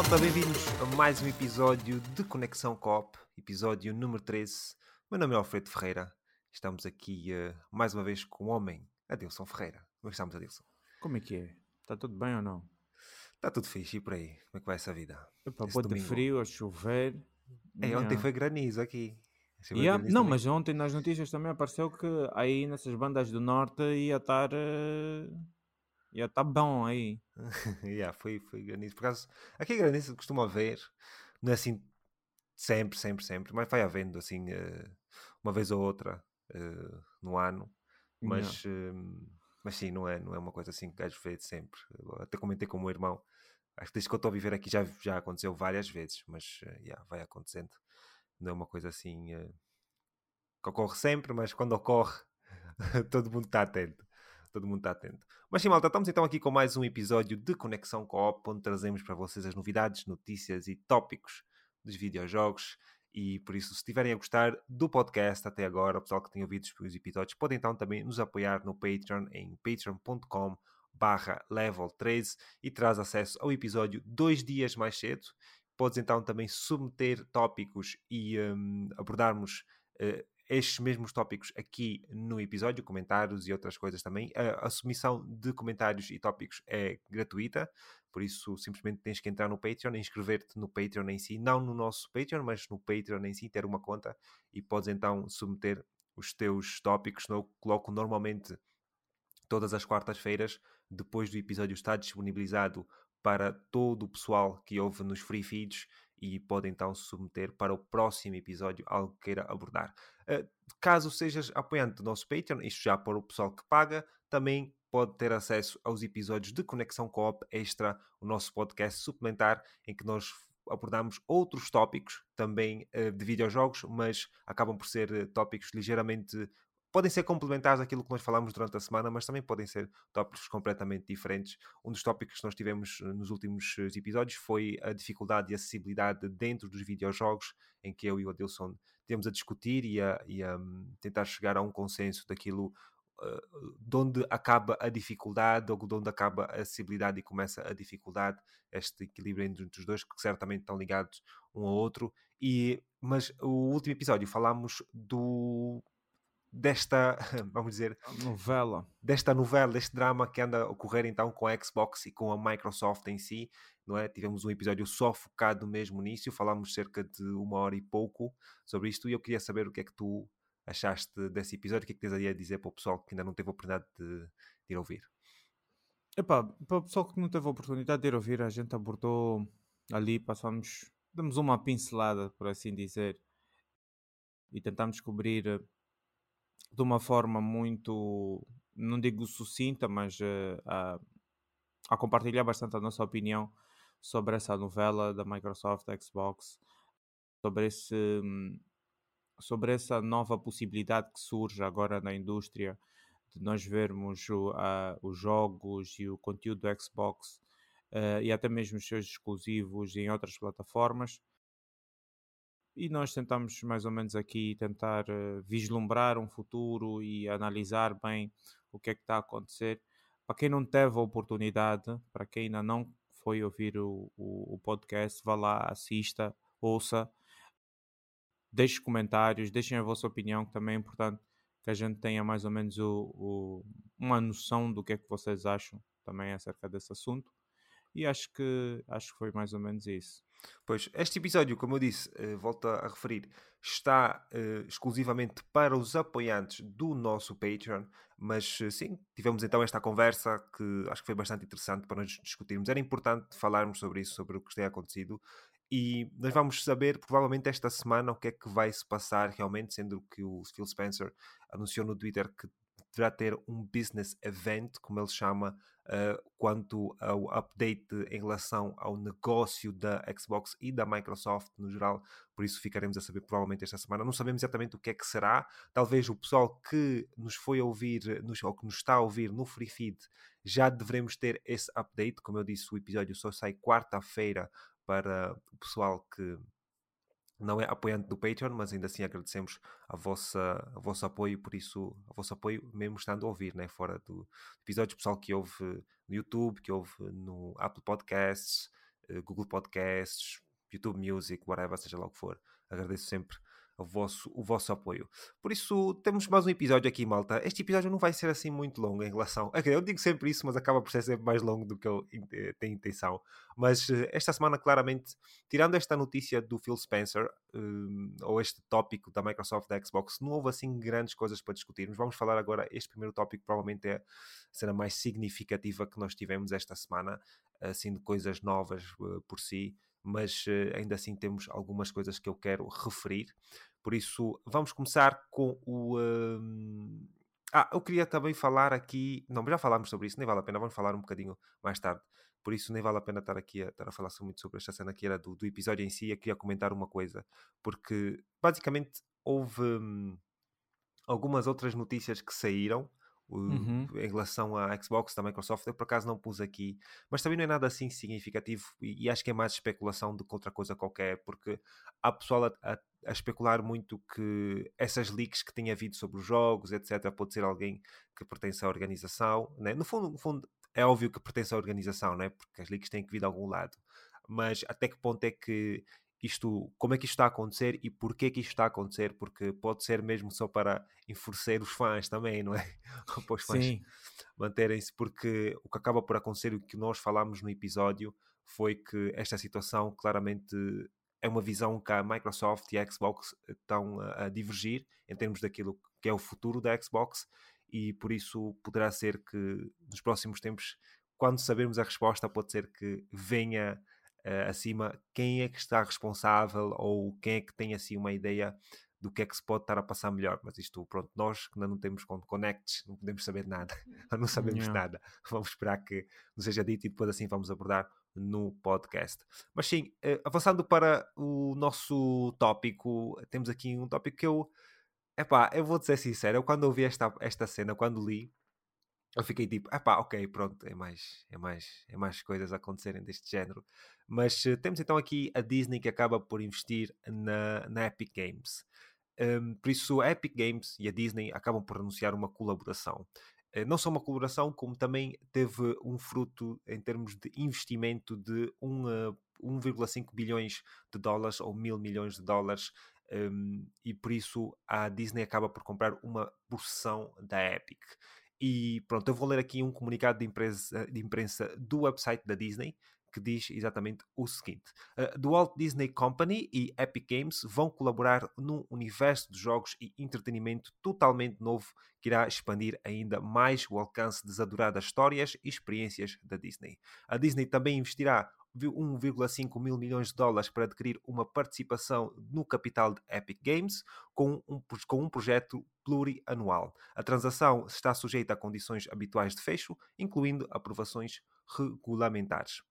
malta, bem-vindos a mais um episódio de Conexão Cop, episódio número 13. Meu nome é Alfredo Ferreira. Estamos aqui uh, mais uma vez com o homem, Adilson Ferreira. Como é que estamos, Adilson? Como é que é? Está tudo bem ou não? Está tudo fixe, e por aí? Como é que vai essa vida? Epá, pode de frio, a chover. É, ontem foi granizo aqui. Yeah, não, também. mas ontem nas notícias também apareceu que aí nessas bandas do norte ia estar... Uh... ia estar bom aí. yeah, foi, foi granizo. Por acaso, aqui granizo costuma haver, não é assim sempre, sempre, sempre, mas vai havendo assim uh, uma vez ou outra uh, no ano. Mas, uh, mas sim, não é, não é uma coisa assim que gajo vê sempre. Até comentei com o meu irmão. Acho que desde que eu estou a viver aqui já, já aconteceu várias vezes, mas yeah, vai acontecendo. Não é uma coisa assim que ocorre sempre, mas quando ocorre, todo mundo está atento todo mundo está atento. Mas sim, malta, estamos então aqui com mais um episódio de Conexão Co-op, onde trazemos para vocês as novidades, notícias e tópicos dos videojogos. E por isso, se estiverem a gostar do podcast até agora, o pessoal que tem ouvido os episódios, podem então também nos apoiar no Patreon em patreon.com barra level 13 e traz acesso ao episódio dois dias mais cedo. Podes então também submeter tópicos e um, abordarmos uh, estes mesmos tópicos aqui no episódio, comentários e outras coisas também. A, a, submissão de comentários e tópicos é gratuita, por isso simplesmente tens que entrar no Patreon, inscrever-te no Patreon em si, não no nosso Patreon, mas no Patreon em si, ter uma conta e podes então submeter os teus tópicos. Eu coloco normalmente todas as quartas-feiras, depois do episódio estar disponibilizado para todo o pessoal que ouve nos free feeds e pode então submeter para o próximo episódio algo que queira abordar. Uh, caso sejas apoiante do nosso Patreon, isto já para o pessoal que paga, também pode ter acesso aos episódios de Conexão Coop Extra, o nosso podcast suplementar, em que nós abordamos outros tópicos também uh, de videojogos, mas acabam por ser uh, tópicos ligeiramente podem ser complementares àquilo que nós falamos durante a semana, mas também podem ser tópicos completamente diferentes. Um dos tópicos que nós tivemos eh, nos últimos eh, episódios foi a dificuldade e acessibilidade dentro dos videojogos, em que eu e o Adilson temos a discutir e a, e a um, tentar chegar a um consenso daquilo uh, de onde acaba a dificuldade ou de onde acaba a acessibilidade e começa a dificuldade, este equilíbrio entre os dois, que certamente estão ligados um ao outro. E, mas o último episódio falámos do desta, vamos dizer, novela, desta novela, deste drama que anda a ocorrer então com a Xbox e com a Microsoft em si, não é? Tivemos um episódio só focado mesmo nisso, falámos cerca de uma hora e pouco sobre isto e eu queria saber o que é que tu achaste desse episódio, o que é que tens aí a dizer para o pessoal que ainda não teve a oportunidade de, de ir ouvir? Epá, para o pessoal que não teve a oportunidade de ir ouvir, a gente abordou ali, passamos, damos uma pincelada, por assim dizer, e tentamos cobrir de uma forma muito, não digo sucinta, mas uh, a, a, compartilhar bastante a nossa opinião sobre essa novela da Microsoft Xbox, sobre, esse, sobre essa nova possibilidade que surge agora na indústria de nós vermos o, a, os jogos e o conteúdo do Xbox uh, e até mesmo os seus exclusivos em outras plataformas e nós tentamos mais ou menos aqui tentar uh, vislumbrar um futuro e analisar bem o que é que está a acontecer. Para quem não teve a oportunidade, para quem ainda não foi ouvir o, o, o podcast, vá lá, assista, ouça, deixe comentários, deixem a vossa opinião, que também é importante que a gente tenha mais ou menos o, uma noção do que é que vocês acham também acerca desse assunto. E acho que, acho que foi mais ou menos isso. Pois, este episódio, como eu disse, uh, volto a referir, está uh, exclusivamente para os apoiantes do nosso Patreon, mas uh, sim, tivemos então esta conversa que acho que foi bastante interessante para nós discutirmos. Era importante falarmos sobre isso, sobre o que tem acontecido, e nós vamos saber, provavelmente, esta semana o que é que vai se passar realmente, sendo que o Phil Spencer anunciou no Twitter que deverá ter um business event, como ele chama, uh, quanto ao update em relação ao negócio da Xbox e da Microsoft no geral. Por isso ficaremos a saber provavelmente esta semana. Não sabemos exatamente o que é que será. Talvez o pessoal que nos foi ouvir, nos, ou que nos está a ouvir no Free Feed, já devemos ter esse update. Como eu disse, o episódio só sai quarta-feira para o pessoal que não é apoiante do Patreon, mas ainda assim agradecemos a vossa, a vosso apoio, por isso, a vosso apoio mesmo estando a ouvir, né? fora do episódio pessoal que houve no YouTube, que houve no Apple Podcasts, Google Podcasts, YouTube Music, whatever, seja lá o que for. Agradeço sempre o vosso, o vosso apoio. Por isso, temos mais um episódio aqui, malta. Este episódio não vai ser assim muito longo em relação. Eu digo sempre isso, mas acaba por ser sempre mais longo do que eu eh, tenho intenção. Mas eh, esta semana, claramente, tirando esta notícia do Phil Spencer, um, ou este tópico da Microsoft da Xbox, não houve assim grandes coisas para discutirmos. Vamos falar agora. Este primeiro tópico provavelmente é a cena mais significativa que nós tivemos esta semana, assim, de coisas novas uh, por si mas ainda assim temos algumas coisas que eu quero referir. Por isso, vamos começar com o. Uh... Ah, eu queria também falar aqui. Não, já falámos sobre isso, nem vale a pena, vamos falar um bocadinho mais tarde. Por isso, nem vale a pena estar aqui a, estar a falar muito sobre esta cena que era do, do episódio em si. Eu queria comentar uma coisa, porque basicamente houve hum, algumas outras notícias que saíram uhum. em relação à Xbox da Microsoft. Eu por acaso não pus aqui, mas também não é nada assim significativo e, e acho que é mais especulação do que outra coisa qualquer, porque há pessoal a, a, a, especular muito que essas leaks que tem havido sobre os jogos, etc., pode ser alguém que pertence à organização. Né? No, fundo, no fundo, é óbvio que pertence à organização, né? porque as leaks têm que vir de algum lado. Mas até que ponto é que isto, como é que isto está a acontecer e porquê que isto está a acontecer, porque pode ser mesmo só para enfurecer os fãs também, não é? para os fãs manterem-se, porque o que acaba por acontecer, o que nós falámos no episódio, foi que esta situação claramente é uma visão que a Microsoft e a Xbox estão a, a divergir em termos daquilo que é o futuro da Xbox e por isso poderá ser que nos próximos tempos, quando sabermos a resposta, pode ser que venha uh, acima quem é que está responsável ou quem é que tem assim uma ideia do que é que se pode estar a passar melhor. Mas isto, pronto, nós que ainda não temos connects, não podemos saber nada, não sabemos yeah. nada. Vamos esperar que nos seja dito e depois assim vamos abordar no podcast. Mas sim, uh, avançando para o nosso tópico, temos aqui um tópico que eu, epá, eu vou ser sincero, eu quando ouvi esta, esta cena, quando li, eu fiquei tipo, ah pá, ok, pronto, é mais, é mais, é mais coisas a acontecerem deste género. Mas uh, temos então aqui a Disney que acaba por investir na, na Epic Games. Um, por isso, a Epic Games e a Disney acabam por anunciar uma colaboração. Uh, não só uma colaboração, como também teve um fruto em termos de investimento de um, uh, 1,5 bilhões de dólares ou mil milhões de dólares. Um, e por isso a Disney acaba por comprar uma porção da Epic. E pronto, eu vou ler aqui um comunicado de, imprensa, de imprensa do website da Disney que diz exatamente o seguinte: uh, The Walt Disney Company e Epic Games vão colaborar num universo de jogos e entretenimento totalmente novo que irá expandir ainda mais o alcance das adoradas histórias e experiências da Disney. A Disney também investirá 1,5 mil milhões de dólares para adquirir uma participação no capital de Epic Games com um, com um projeto plurianual. A transação está sujeita a condições habituais de fecho, incluindo aprovações regulamentares.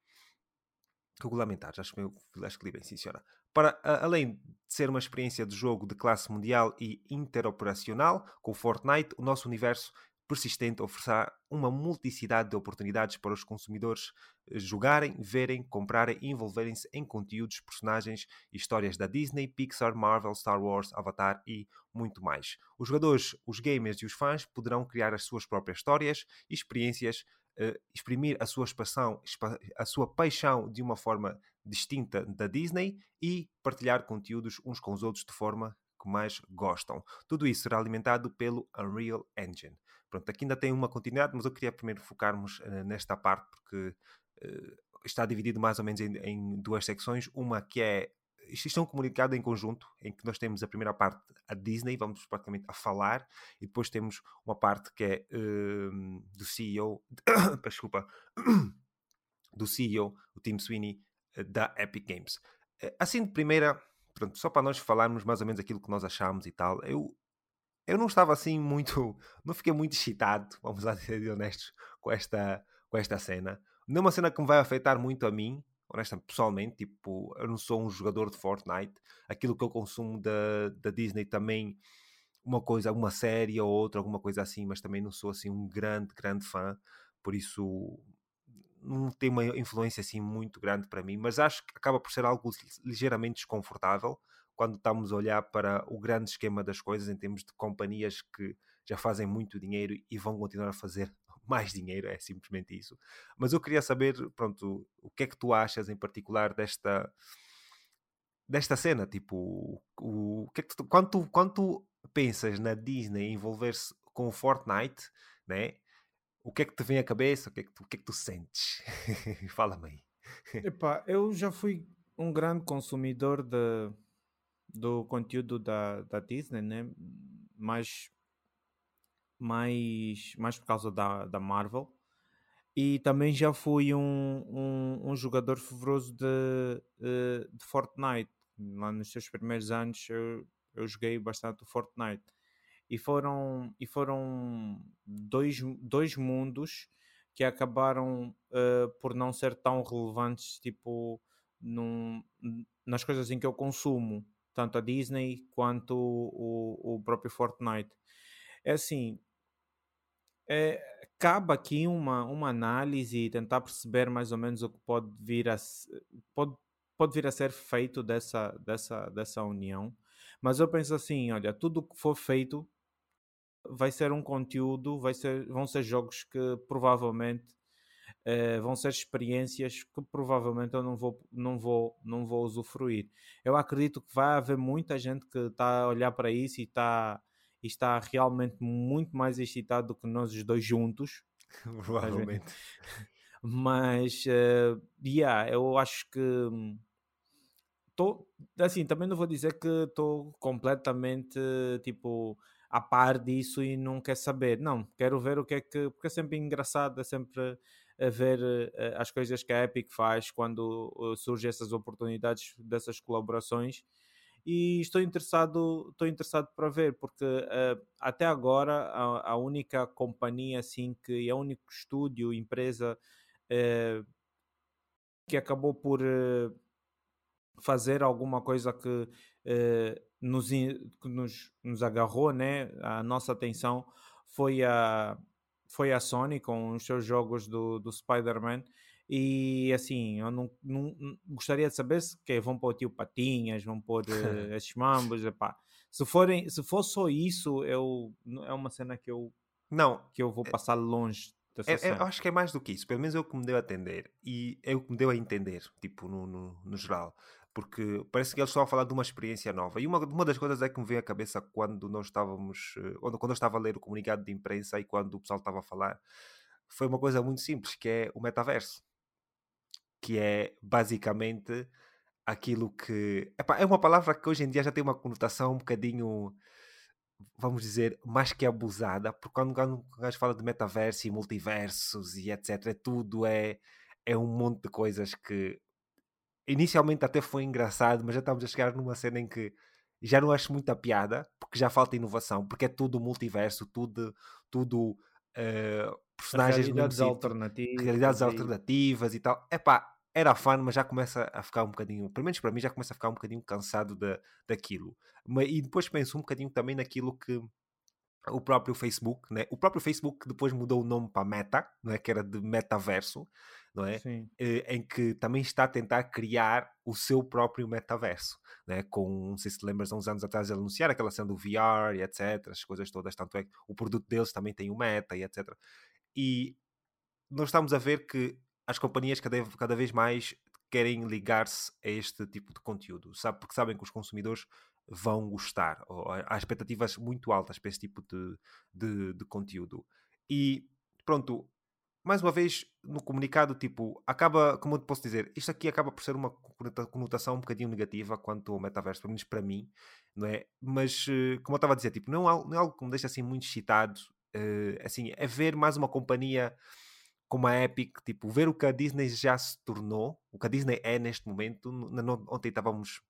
Regulamentares, acho que, eu, acho que li bem, sim, senhora. Para, além de ser uma experiência de jogo de classe mundial e interoperacional, com Fortnite, o nosso universo persistente oferecerá uma multiplicidade de oportunidades para os consumidores eh, jogarem, verem, comprarem e envolverem-se em conteúdos, personagens e histórias da Disney, Pixar, Marvel, Star Wars, Avatar e muito mais. Os jogadores, os gamers e os fãs poderão criar as suas próprias histórias e experiências, uh, exprimir a sua, expansão, a sua paixão de uma forma distinta da Disney e partilhar conteúdos uns com os outros de forma que mais gostam. Tudo isso será alimentado pelo Unreal Engine. Pronto, aqui ainda tem uma continuidade, mas eu queria primeiro focarmos uh, nesta parte porque uh, está dividido mais ou menos em, em, duas secções. Uma que é isto é um comunicado em conjunto, em que nós temos a primeira parte, a Disney, vamos praticamente a falar, e depois temos uma parte que é uh, do CEO, desculpa, do CEO, o Tim Sweeney, eh, da Epic Games. Assim de primeira, pronto, só para nós falarmos mais ou menos aquilo que nós achamos e tal, eu eu não estava assim muito, não fiquei muito excitado, vamos lá ser honestos, com esta, com esta cena. Não é uma cena que me vai afetar muito a mim, honestamente, pessoalmente, tipo, eu não sou um jogador de Fortnite, aquilo que eu consumo da, da Disney também, uma coisa, uma série ou outra, alguma coisa assim, mas também não sou assim um grande, grande fã, por isso não tem uma influência assim muito grande para mim, mas acho que acaba por ser algo ligeiramente desconfortável, quando estamos a olhar para o grande esquema das coisas, em termos de companhias que já fazem muito dinheiro e vão continuar a fazer mais dinheiro, é simplesmente isso. Mas eu queria saber, pronto, o que é que tu achas em particular desta desta cena, tipo, o, o que é que tu, quando, tu, quando pensas na Disney envolver-se com o Fortnite, né? O que é que te vem à cabeça? O que é que tu, o que é que tu sentes? Fala-me aí. Epá, eu já fui um grande consumidor de, do conteúdo da, da Disney, né? Mais, mais, mais por causa da, da Marvel. E também já fui um, um, um jogador fervoroso de, eh, de Fortnite. Lá nos seus primeiros anos eu, eu joguei bastante o Fortnite. E foram, e foram dois, dois mundos que acabaram uh, por não ser tão relevantes tipo num, nas coisas em que eu consumo tanto a Disney quanto o, o próprio Fortnite. É assim é, cabe aqui uma, uma análise e tentar perceber mais ou menos o que pode vir a pode, pode vir a ser feito dessa, dessa, dessa união. Mas eu penso assim olha tudo que for feito vai ser um conteúdo, vai ser, vão ser jogos que provavelmente uh, vão ser experiências que provavelmente eu não vou, não, vou, não vou usufruir. Eu acredito que vai haver muita gente que está a olhar para isso e está, e está realmente muito mais excitado do que nós os dois juntos. Provavelmente. Mas, uh, yeah, eu acho que estou assim, também não vou dizer que estou completamente tipo a par disso e não quer saber. Não, quero ver o que é que. Porque é sempre engraçado, é sempre a ver uh, as coisas que a Epic faz quando uh, surgem essas oportunidades dessas colaborações. E estou interessado, estou interessado para ver, porque uh, até agora a, a, única companhia assim que é o único estúdio, empresa que acabou por fazer alguma coisa que nos, que nos, nos agarrou né, a nossa atenção foi a, foi a Sony com os seus jogos do, do Spider-Man. E assim, eu não, não, gostaria de saber se que vão pôr tio Patinhas, vão pôr uh, esses mambos. Epá. Se, forem, se for só isso, eu, é uma cena que eu, não, que eu vou é passar longe. É, é, eu acho que é mais do que isso, pelo menos é o que me deu a entender e é o que me deu a entender, tipo, no, no, no geral porque parece que eles estão a falar de uma experiência nova. E uma, uma das coisas é que me veio à cabeça quando nós estávamos, eh, quando, eu estava a ler o comunicado de imprensa e quando o pessoal estava a falar, foi uma coisa muito simples, que é o metaverso. Que é basicamente aquilo que. Epá, é uma palavra que hoje em dia já tem uma conotação um bocadinho, vamos dizer, mais que abusada, porque quando, o gajo fala de metaverso e multiversos e etc., tudo é, é um monte de coisas que inicialmente até foi engraçado, mas já estamos a chegar numa cena em que já não acho muita piada, porque já falta inovação, porque é tudo multiverso, tudo, tudo uh, personagens realidades alternativas, realidades e... alternativas e tal. Epá, era fã, mas já começa a ficar um bocadinho, pelo menos para mim, já começa a ficar um bocadinho cansado da, daquilo. Mas, e depois penso um bocadinho também naquilo que o próprio Facebook, né? o próprio Facebook depois mudou o nome para Meta, não é? que era de metaverso, não é? Eh, em que também está a tentar criar o seu próprio metaverso, né? com, não sei se te lembras, há uns anos atrás ele anunciar aquela cena do VR e etc, as coisas todas, tanto é que o produto deles também tem o Meta e etc. E nós estamos a ver que as companhias cada, cada vez mais querem ligar-se a este tipo de conteúdo, sabe? Porque sabem que os consumidores vão gostar. Há expectativas muito altas para esse tipo de, de, de conteúdo. E pronto, mais uma vez, no comunicado, tipo, acaba, como eu posso dizer, isto aqui acaba por ser uma conotação um bocadinho negativa quanto ao metaverso, pelo menos para mim, não é? Mas, eh, como eu estava a dizer, tipo, não é, não é algo que me deixa assim muito excitado, uh, assim, é ver mais uma companhia como a Epic, tipo, ver o que a Disney já se tornou, o que a Disney é neste momento. Ontem estávamos,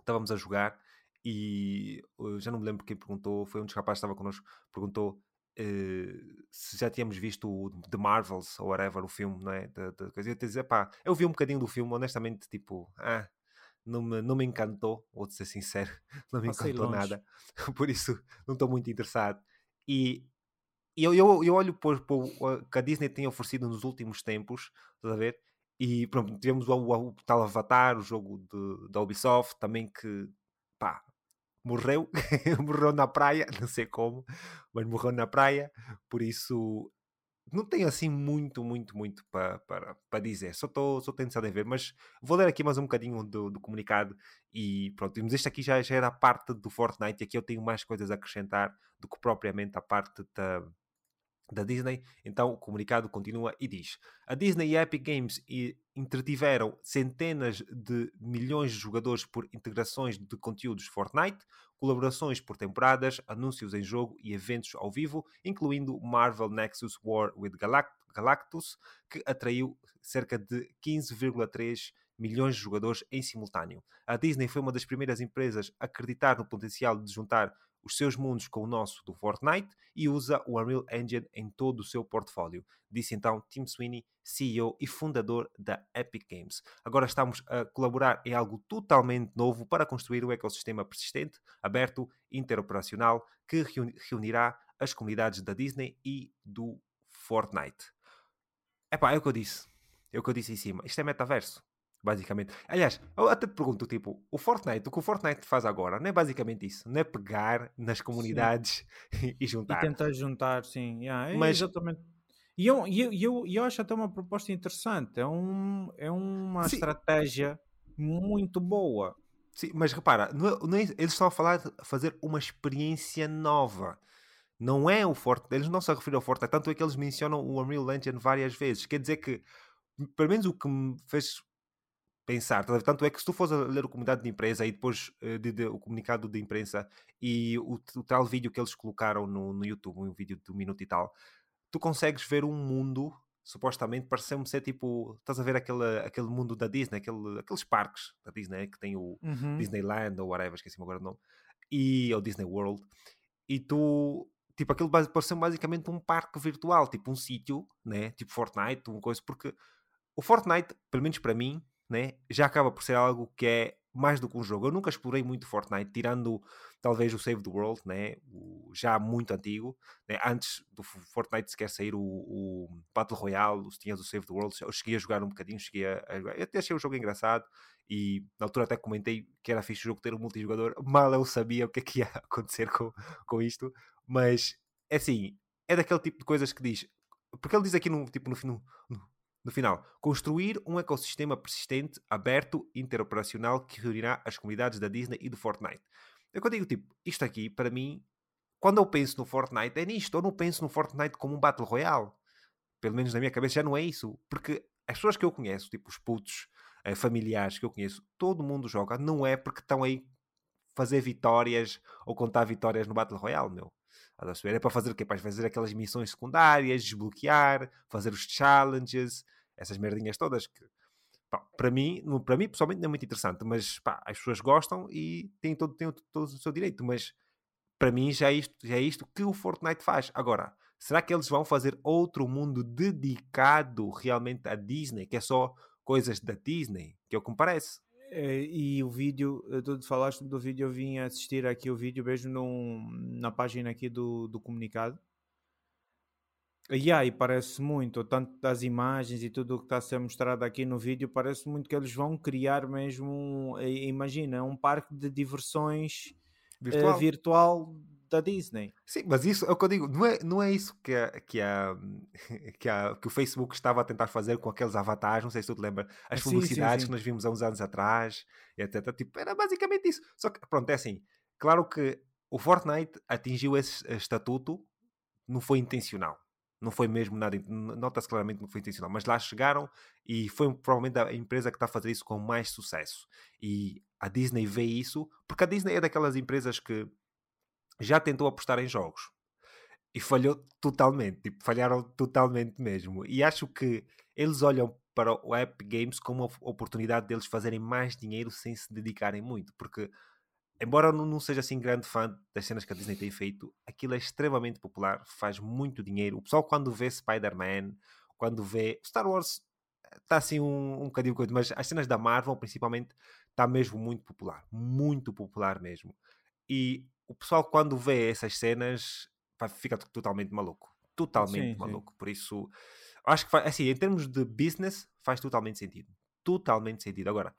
estávamos a jogar e já não me lembro quem perguntou, foi um dos rapazes que estava connosco, perguntou uh, se já tínhamos visto o The Marvels ou whatever, o filme, não é? De, de coisa. Eu te dizer, pá, eu vi um bocadinho do filme, honestamente, tipo, ah, não me, não me encantou, vou ser sincero, não me Passei encantou longe. nada, por isso não estou muito interessado. E eu, eu, eu olho por, por o que a Disney tem oferecido nos últimos tempos, estás a ver? E pronto, tivemos o, o, o tal Avatar, o jogo de, da Ubisoft, também que pá, morreu, morreu na praia, não sei como, mas morreu na praia, por isso não tenho assim muito, muito, muito para para para dizer. Só estou só tentando ver, mas vou ler aqui mais um bocadinho do, do comunicado e pronto. Mas este aqui já, já era a parte do Fortnite e aqui eu tenho mais coisas a acrescentar do que propriamente a parte da, da Disney. Então o comunicado continua e diz: A Disney e a Epic Games entretiveram centenas de milhões de jogadores por integrações de conteúdos Fortnite, colaborações por temporadas, anúncios em jogo e eventos ao vivo, incluindo Marvel Nexus War with Galact Galactus, que atraiu cerca de 15,3 milhões de jogadores em simultâneo. A Disney foi uma das primeiras empresas a acreditar no potencial de juntar os seus mundos com o nosso do Fortnite e usa o Unreal Engine em todo o seu portfólio, disse então Tim Sweeney, CEO e fundador da Epic Games. Agora estamos a colaborar em algo totalmente novo para construir um ecossistema persistente, aberto, interoperacional, que reunirá as comunidades da Disney e do Fortnite. Epá, é o que eu disse. É o que eu disse em cima. Isto é metaverso basicamente. Aliás, eu até te pergunto, tipo, o Fortnite, o que o Fortnite faz agora, não é basicamente isso, não é pegar nas comunidades e juntar. E tentar juntar, sim. Yeah, é Mas, exatamente. E eu, eu, eu, eu acho até uma proposta interessante, é, um, é uma sim. estratégia muito boa. Sim, mas repara, não é, não é, eles estão a falar de fazer uma experiência nova. Não é o Fortnite, eles não se referem ao Fortnite, tanto é que eles mencionam o Unreal Engine várias vezes. Quer dizer que, pelo menos o que me fez pensar. Tanto é que se tu fores a ler o comunicado de imprensa e depois uh, de, de, o comunicado de imprensa e o, o, tal vídeo que eles colocaram no, no YouTube, um vídeo de um minuto e tal, tu consegues ver um mundo, supostamente, parece-me ser tipo. Estás a ver aquele, aquele mundo da Disney, aquele, aqueles parques da Disney que tem o uhum. Disneyland ou whatever, esqueci-me agora o nome, e o Disney World, e tu. Tipo, aquilo parece basicamente um parque virtual, tipo um sítio, né? Tipo Fortnite, uma coisa, porque o Fortnite, pelo menos para mim, né, já acaba por ser algo que é mais do que um jogo. Eu nunca explorei muito Fortnite, tirando talvez o Save the World, né, o, já muito antigo, né, antes do Fortnite sequer sair o, o Battle Royale, os tinhas o Save the World, eu cheguei a jogar um bocadinho, cheguei a, a jogar. Eu até achei o jogo engraçado e na altura até comentei que era fixe o jogo ter um multijogador, mal eu sabia o que é que ia acontecer com, com isto, mas é assim, é daquele tipo de coisas que diz, porque ele diz aqui no, tipo, no, no, no final, construir um ecossistema persistente, aberto, interoperacional que reunirá as comunidades da Disney e do Fortnite. É eu digo, tipo, isto aqui, para mim, quando eu penso no Fortnite, é nisto. Eu não penso no Fortnite como um Battle Royale. Pelo menos na minha cabeça já não é isso. Porque as pessoas que eu conheço, tipo os putos, eh, familiares que eu conheço, todo mundo joga, não é porque estão aí fazer vitórias ou contar vitórias no Battle Royale, meu. É para fazer o quê? Para fazer aquelas missões secundárias, desbloquear, fazer os challenges, essas merdinhas todas que pá, para mim, para mim pessoalmente não é muito interessante, mas pá, as pessoas gostam e têm todo, têm todo o seu direito, mas para mim já é, isto, já é isto que o Fortnite faz. Agora, será que eles vão fazer outro mundo dedicado realmente à Disney, que é só coisas da Disney, que é o que me parece? É, e o vídeo, tu falaste do vídeo, eu vim assistir aqui o vídeo, vejo num, na página aqui do, do comunicado, Yeah, e parece muito, tanto das imagens e tudo o que está a ser mostrado aqui no vídeo, parece muito que eles vão criar mesmo, imagina, um parque de diversões virtual, uh, virtual da Disney. Sim, mas isso é o que eu digo, não é, não é isso que, a, que, a, que, a, que o Facebook estava a tentar fazer com aqueles avatares, não sei se tu te lembra, as publicidades sim, sim, sim. que nós vimos há uns anos atrás, etc. Tipo, era basicamente isso. Só que, pronto, é assim, claro que o Fortnite atingiu esse estatuto, não foi intencional não foi mesmo nada, nota-se claramente que não foi intencional, mas lá chegaram e foi provavelmente a empresa que está a fazer isso com mais sucesso. E a Disney vê isso, porque a Disney é daquelas empresas que já tentou apostar em jogos e falhou totalmente, tipo, falharam totalmente mesmo. E acho que eles olham para o Epic Games como uma oportunidade deles fazerem mais dinheiro sem se dedicarem muito, porque embora eu não seja assim grande fã das cenas que a Disney tem feito, aquilo é extremamente popular, faz muito dinheiro. O pessoal quando vê Spider-Man, quando vê Star Wars, está assim um, um bocadinho coisa, mas as cenas da Marvel principalmente está mesmo muito popular, muito popular mesmo. E o pessoal quando vê essas cenas fica totalmente maluco, totalmente sim, maluco. Sim. Por isso, acho que faz, assim, em termos de business faz totalmente sentido, totalmente sentido. Agora,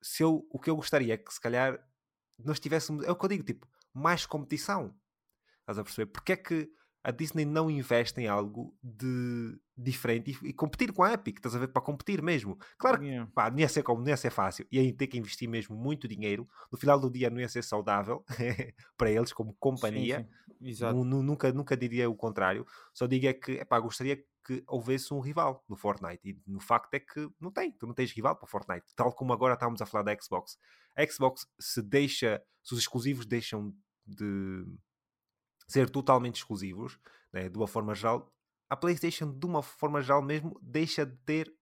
se eu, o que eu gostaria é que se calhar nós tivéssemos, é o que eu digo, tipo, mais competição. Estás a perceber? Porque é que a Disney não investe em algo de diferente e, e competir com a Epic, estás a ver? Para competir mesmo. Claro que yeah. pá, não, ia ser como, não ia ser fácil, ia ter que investir mesmo muito dinheiro. No final do dia não ia ser saudável para eles como companhia. Sim, sim. Nunca, nunca diria o contrário. Só digo é que epá, gostaria que houvesse um rival no Fortnite. E no facto é que não tem, tu não tens rival para o Fortnite. Tal como agora estávamos a falar da Xbox. A Xbox se deixa, se os exclusivos deixam de ser totalmente exclusivos, né, de uma forma geral, a PlayStation, de uma forma geral mesmo, deixa de ter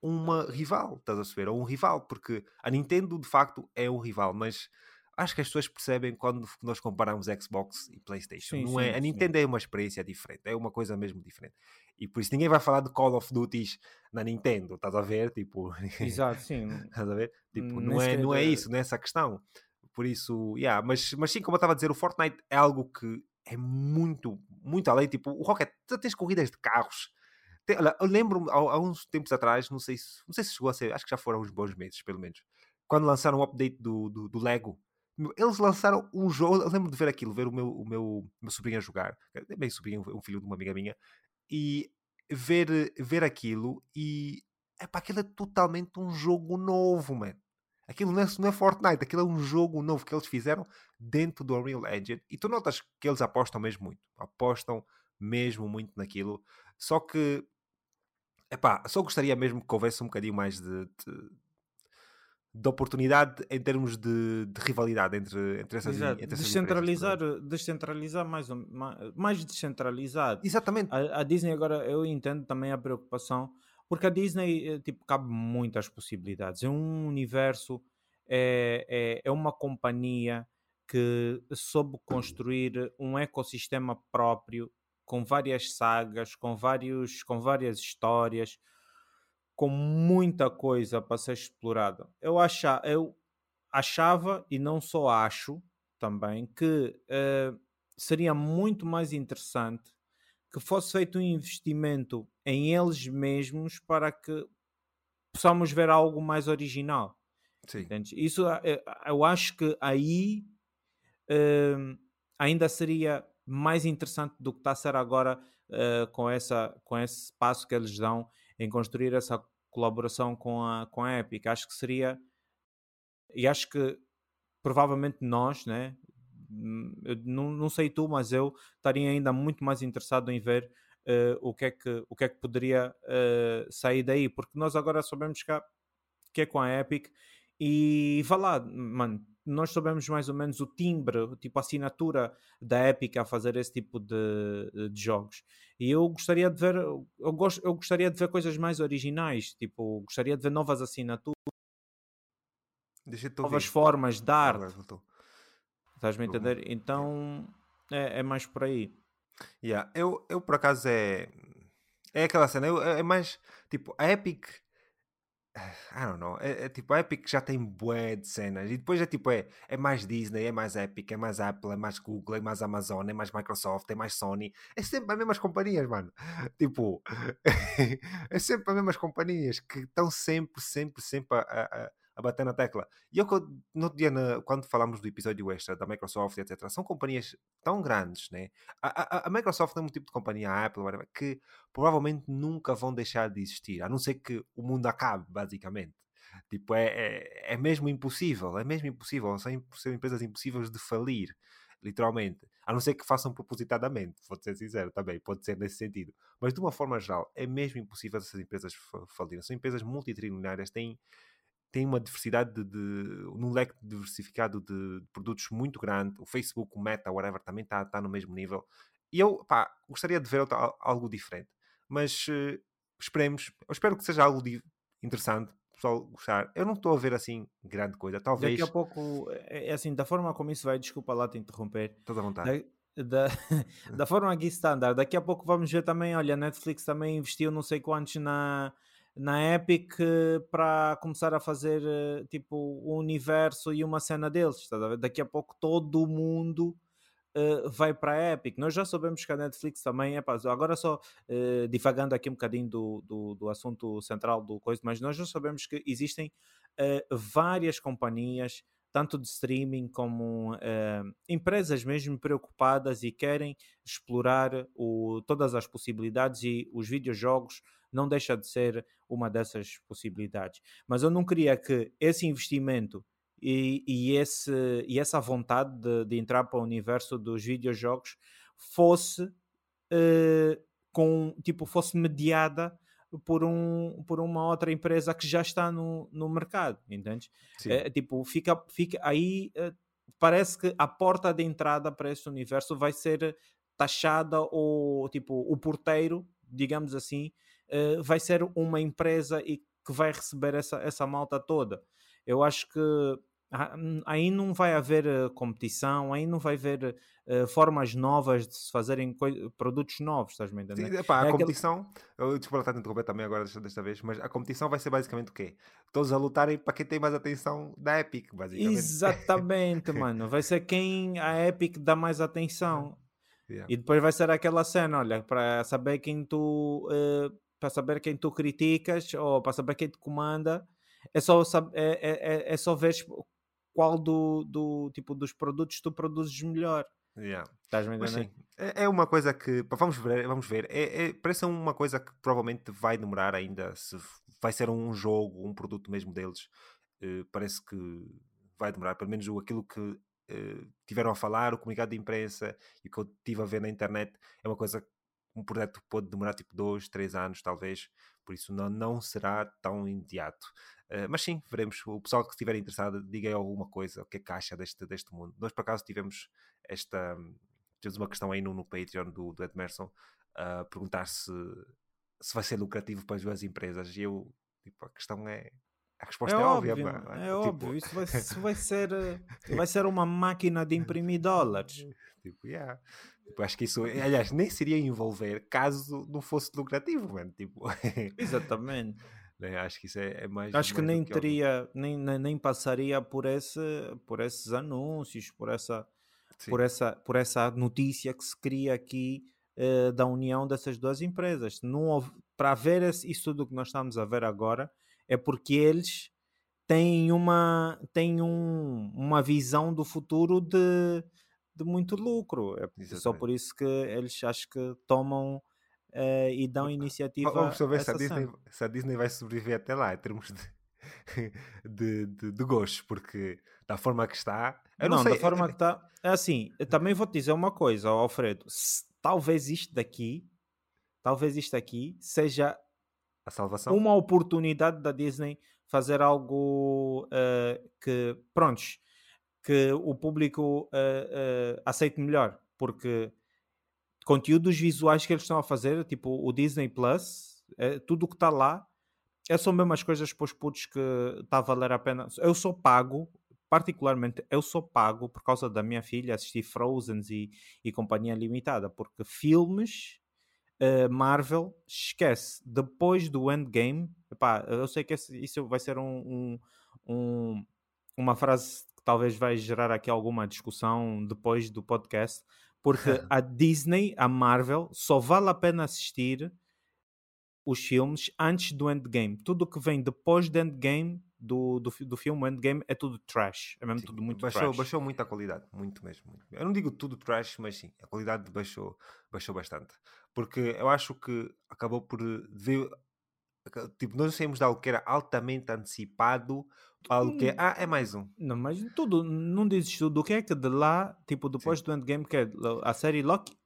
uma rival, estás a perceber? Ou um rival, porque a Nintendo de facto é um rival, mas acho que as pessoas percebem quando nós comparamos Xbox e PlayStation. Sim, não é, sim, a Nintendo sim. é uma experiência diferente, é uma coisa mesmo diferente. E por isso ninguém vai falar de Call of Duty na Nintendo, estás a ver? Tipo, Exato, sim. estás a ver? Tipo, não, é, não é isso, não é essa questão. Por isso, yeah, mas, mas sim, como eu estava a dizer, o Fortnite é algo que é muito, muito além. Tipo, o Rocket, tu tens corridas de carros. Tem, olha, eu lembro-me há, há, uns tempos atrás, não sei, se, não sei se chegou a ser, acho que já foram uns bons meses, pelo menos, quando lançaram o update do, do, do Lego. Eles lançaram um jogo, eu lembro de ver aquilo, ver o meu, o meu, meu sobrinho a jogar, é bem sobrinho, um filho de uma amiga minha, e ver, ver aquilo e é para aquilo é totalmente um jogo novo, mano. Aquilo não é, não é Fortnite, aquilo é um jogo novo que eles fizeram dentro do Unreal Engine. E tu notas que eles apostam mesmo muito. Apostam mesmo muito naquilo. Só que, epá, só gostaria mesmo que houvesse um bocadinho mais de, de, de oportunidade em termos de, de, rivalidade entre, entre essas, Exato. entre essas descentralizar, empresas. Descentralizar mais, mais, mais descentralizado. Exatamente. A, a Disney agora, eu entendo também a preocupação porque a Disney, eh, tipo, cabe muitas possibilidades. É um universo, é, é, é uma companhia que soube construir um ecossistema próprio com várias sagas, com, vários, com várias histórias, com muita coisa para ser explorada. Eu, acha, eu achava, e não só acho também, que uh, seria muito mais interessante que fosse feito um investimento em eles mesmos para que possamos ver algo mais original. Sim. Isso eh, eu acho que aí uh, ainda seria mais interessante do que está a ser agora uh, com, essa, com esse passo que eles dão em construir essa colaboração com a, com a Epic. Acho que seria e acho que provavelmente nós, né, Hum, eu não, não sei tu, mas eu estaria ainda muito mais interessado em ver uh, o, que é que, o que é que poderia uh, sair daí, porque nós agora sabemos que, há, que é com a Epic e vá lá, mano, nós sabemos mais ou menos o timbre, tipo a assinatura da Epic a fazer esse tipo de, de jogos. E eu gostaria de ver, eu, gost, eu gostaria de ver coisas mais originais, tipo, gostaria de ver novas assinaturas, novas formas de arte. Estás-me a entender? Então é, é, mais por aí. Yeah. Eu, eu por acaso é. É aquela cena, eu, é mais tipo, a Epic. I don't know. É, é, tipo, a Epic já tem bué de cenas. E depois é tipo, é, é mais Disney, é mais Epic, é mais Apple, é mais Google, é mais Amazon, é mais Microsoft, é mais Sony. É sempre as mesmas companhias, mano. Tipo, é sempre as mesmas companhias que estão sempre, sempre, sempre a, a, a bater na tecla. E eu, no dia, na, quando falamos do episódio extra da Microsoft, etc., são companhias tão grandes, né? A, a, a Microsoft é um tipo de companhia, a Apple, que provavelmente nunca vão deixar de existir, a não ser que o mundo acabe, basicamente. Tipo, é, é, é mesmo impossível, é mesmo impossível. São, são empresas impossíveis de falir, literalmente. A não ser que façam propositadamente, vou ser sincero também, pode ser nesse sentido. Mas de uma forma geral, é mesmo impossível essas empresas falirem. São empresas multitrilionárias, têm tem uma diversidade de, de um leque diversificado de, de, produtos muito grande. O Facebook, o Meta, whatever, também está tá no mesmo nível. E eu, pá, gostaria de ver outra, algo diferente. Mas uh, esperemos, eu espero que seja algo interessante, pessoal gostar. Eu não estou a ver assim grande coisa, talvez. Daqui a pouco, é, é assim, da forma como isso vai, desculpa lá te interromper. Toda à vontade. Da, da, da forma aqui standard, daqui a pouco vamos ver também, olha, a Netflix também investiu não sei quantos na na Epic para começar a fazer eh, tipo o universo e uma cena deles. Daqui a pouco todo mundo uh, vai para a Epic. Nós já sabemos que a Netflix também é agora só uh, divagando aqui um bocadinho do, do, do, assunto central do coisa, mas nós já sabemos que existem uh, várias companhias tanto de streaming como uh, empresas mesmo preocupadas e querem explorar o, todas as possibilidades e os videojogos não deixa de ser uma dessas possibilidades. Mas eu não queria que esse investimento e, e, esse, e essa vontade de, de, entrar para o universo dos videojogos fosse uh, com tipo fosse mediada por, um, por uma outra empresa que já está no, no mercado, entende? É, tipo, fica, fica aí é, parece que a porta de entrada para esse universo vai ser taxada ou tipo o porteiro, digamos assim, é, vai ser uma empresa e que vai receber essa, essa malta toda. Eu acho que aí não vai haver uh, competição, aí não vai haver uh, formas novas de se fazerem produtos novos, estás me entendendo? Sim, epá, a é competição, aquele... eu desculpa estar a interromper também agora desta, desta, vez, mas a competição vai ser basicamente o quê? Todos a lutarem para quem tem mais atenção da Epic, basicamente. Exatamente, mano. Vai ser quem a Epic dá mais atenção. Yeah. E depois vai ser aquela cena, olha, para saber quem tu uh, para saber quem tu criticas ou para saber quem te comanda, é só, é, é, é, é só ver qual do, do tipo dos produtos tu produzes melhor. Yeah. Estás me entendendo? É, é uma coisa que vamos ver, vamos ver. É, é, parece uma coisa que provavelmente vai demorar ainda. Se vai ser um jogo, um produto mesmo deles, uh, parece que vai demorar. Pelo menos aquilo que uh, tiveram a falar, o comunicado de imprensa e o que eu tive a ver na internet é uma coisa um projeto pode demorar tipo dois, três anos, talvez, por isso não, não será tão imediato. Uh, mas sim, veremos. O pessoal que estiver interessado, diga aí alguma coisa, o que é que acha deste, deste mundo. Nós, por acaso, tivemos esta. Tivemos uma questão aí no, no Patreon do, do Edmerson a uh, perguntar se, se vai ser lucrativo para as duas empresas. E eu, tipo, a questão é. A resposta é, é óbvia, óbvio, mano. É tipo... óbvio, isso vai, isso vai, ser, eh, vai ser uma máquina de imprimir dólares. Tipo, yeah. Tipo, acho que isso, aliás, nem seria envolver caso não fosse lucrativo, mano. Tipo, Exatamente. Né? Acho que isso é, é mais. Acho mais que nem que teria, nem, nem, nem, passaria por, esse, por esses anúncios, por essa, por essa, por essa notícia que se cria aqui uh, da união dessas duas empresas. Não para ver isso tudo que nós estamos a ver agora, é porque eles têm uma, têm um, uma visão do futuro de, de muito lucro. É Exatamente. só por isso que eles acho que tomam uh, e dão iniciativa. Vamos saber se a, Disney, se a Disney vai sobreviver até lá em termos de, de, de, de gosto, porque da forma que está. Eu não, não sei. da forma que está. É assim, também vou te dizer uma coisa, Alfredo. Se, talvez isto daqui, talvez isto aqui seja a salvação. Uma oportunidade da Disney fazer algo uh, que, prontos, que o público uh, uh, aceite melhor, porque conteúdos visuais que eles estão a fazer, tipo o Disney Plus, é, tudo o que está lá, é só mesmo as coisas para os putos que está a valer a pena. Eu sou pago, particularmente, eu sou pago por causa da minha filha assistir Frozen e, e Companhia Limitada, porque filmes uh, Marvel, esquece, depois do Endgame, epá, eu sei que esse, isso vai ser um, um, um, uma frase talvez vai gerar aqui alguma discussão depois do podcast, porque a Disney, a Marvel, só vale a pena assistir os filmes antes do Endgame. Tudo que vem depois do Endgame, do, do, do filme Endgame, é tudo trash. É mesmo sim, tudo muito baixou, trash. Baixou muito a qualidade, muito mesmo. Muito. Eu não digo tudo trash, mas sim, a qualidade baixou, baixou bastante. Porque eu acho que acabou por ver Tipo, nós saímos de algo que era altamente antecipado algo que é, ah, é mais um. Não, mas tudo, não dizes tudo. O que é que de lá, tipo, depois Sim. do Endgame, que é a série Loki?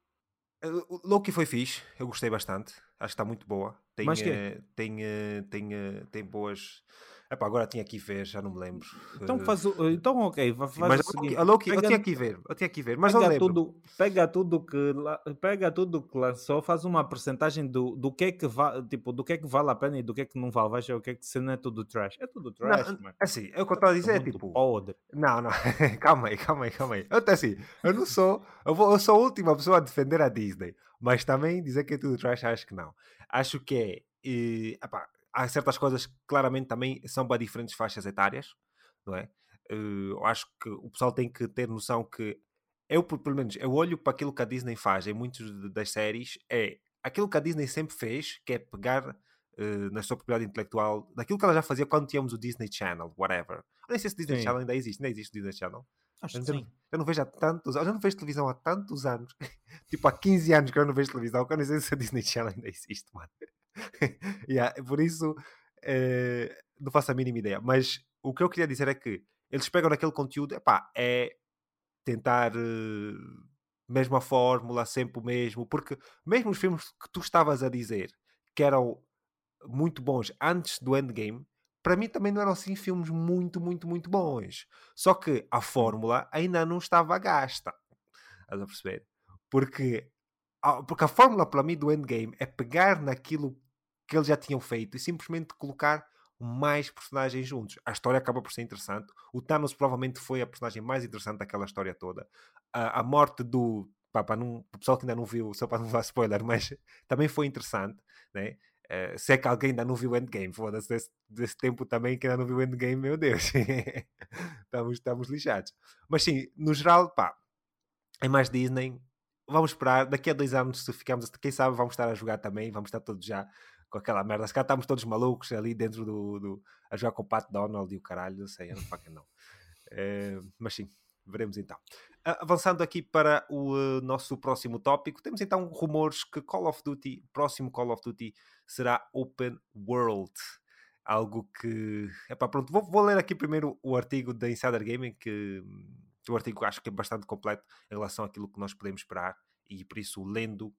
Eh, Loki foi fixe, eu gostei bastante. Acho que está muito boa. Tem, mas que? Uh, tem, uh, tem, uh, tem boas Epá, agora tinha que ver, já não me lembro. Então faz o. Então, ok, faz mas, o seguinte. A Loki, pega, eu tinha que ver, eu tinha que ver, mas pega. Tudo, pega tudo que pega tudo que lançou, faz uma porcentagem do, do que é que vale, tipo, do que é que vale a pena e do que é que não vale. Veja o que é que se não é tudo trash. É tudo trash, não, Assim, é o que eu estou a dizer, é tipo. Podre. Não, não, calma aí, calma aí, calma aí. Eu, assim, eu não sou, eu, vou, eu sou a última pessoa a defender a Disney, mas também dizer que é tudo trash, acho que não. Acho que é. E, epá, há certas coisas que claramente também são para diferentes faixas etárias, não é? Eh, eu acho que o pessoal tem que ter noção que eu, pelo menos, eu olho para aquilo que a Disney faz em muitas das séries, é aquilo que a Disney sempre fez, que é pegar uh, na sua propriedade intelectual daquilo que ela já fazia quando tínhamos o Disney Channel, whatever. Eu nem sei se o Disney sim. Channel ainda existe, ainda existe o Disney Channel. Acho eu, que sim. Eu não vejo há tantos eu já não vejo televisão há tantos anos, tipo há 15 anos que eu não vejo televisão, que eu não sei se a Disney Channel ainda existe, mano. yeah, por isso, uh, não faço a mínima ideia. Mas o que eu queria dizer é que eles pegam naquele conteúdo, epá, é tentar uh, mesmo a fórmula, sempre o mesmo, porque mesmo os filmes que tu estavas a dizer que eram muito bons antes do Endgame, para mim também não eram assim filmes muito, muito, muito bons. Só que a fórmula ainda não estava gasta. Estás a perceber? Porque, porque a fórmula para mim do Endgame é pegar naquilo que eles já tinham feito e simplesmente colocar mais personagens juntos. A história acaba por ser interessante. O Thanos provavelmente foi a personagem mais interessante daquela história toda. A, a morte do. Pá, não, o pessoal que ainda não viu, só para não dar spoiler, mas também foi interessante. Né? Uh, se é que alguém ainda não viu Endgame, foda-se desse, desse, tempo também que ainda não viu Endgame, meu Deus, estamos, estamos lixados. Mas sim, no geral, pá, é mais Disney. Vamos esperar, daqui a dois anos, se ficarmos, quem sabe, vamos estar a jogar também, vamos estar todos já com aquela merda. Se cá estamos todos malucos ali dentro do, do, a jogar com o Pat Donald e o caralho, não sei, não para não. É, mas sim, veremos então. Avançando aqui para o uh, nosso próximo tópico, temos então rumores que Call of Duty, próximo Call of Duty, será Open World. Algo que. Epá, pronto, vou, vou ler aqui primeiro o artigo da Insider Gaming, que, que o artigo acho que é bastante completo em relação àquilo que nós podemos esperar, e por isso, lendo,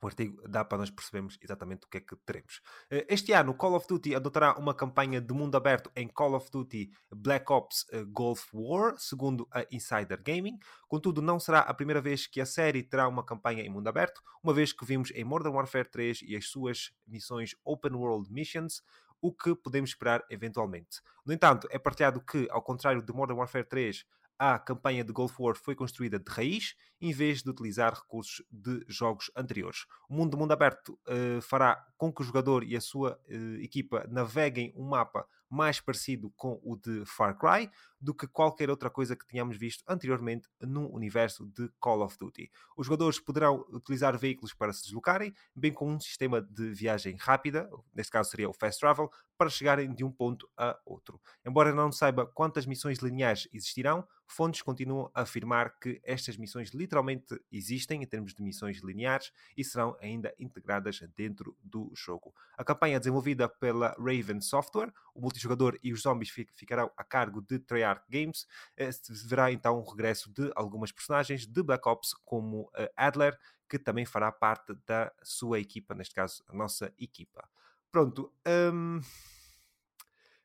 o artigo dá para nós percebermos exatamente o que é que teremos. Eh, este ano, Call of Duty adotará uma campanha de mundo aberto em Call of Duty Black Ops eh, Gulf War, segundo a Insider Gaming. Contudo, não será a primeira vez que a série terá uma campanha em mundo aberto, uma vez que vimos em Modern Warfare 3 e as suas missões Open World Missions o que podemos esperar eventualmente. No entanto, é partilhado que, ao contrário de Modern Warfare 3, a campanha de Gulf War foi construída de raiz, em vez de utilizar recursos de jogos anteriores. O mundo de mundo aberto uh, fará com que o jogador e a sua uh, equipa naveguem um mapa mais parecido com o de Far Cry do que qualquer outra coisa que tenhamos visto anteriormente no universo de Call of Duty. Os jogadores poderão utilizar veículos para se deslocarem, bem como um sistema de viagem rápida, neste caso seria o Fast Travel, para chegarem de um ponto a outro. Embora não saiba quantas missões lineares existirão, fontes continuam a afirmar que estas missões literalmente existem em termos de missões lineares e serão ainda integradas dentro do jogo. A campanha é desenvolvida pela Raven Software, o multijogador e os zombies ficarão a cargo de Treyarch Games. Eh, verá então o regresso de algumas personagens de Black Ops, como eh, Adler, que também fará parte da sua equipa, neste caso, a nossa equipa. Pronto. Hum...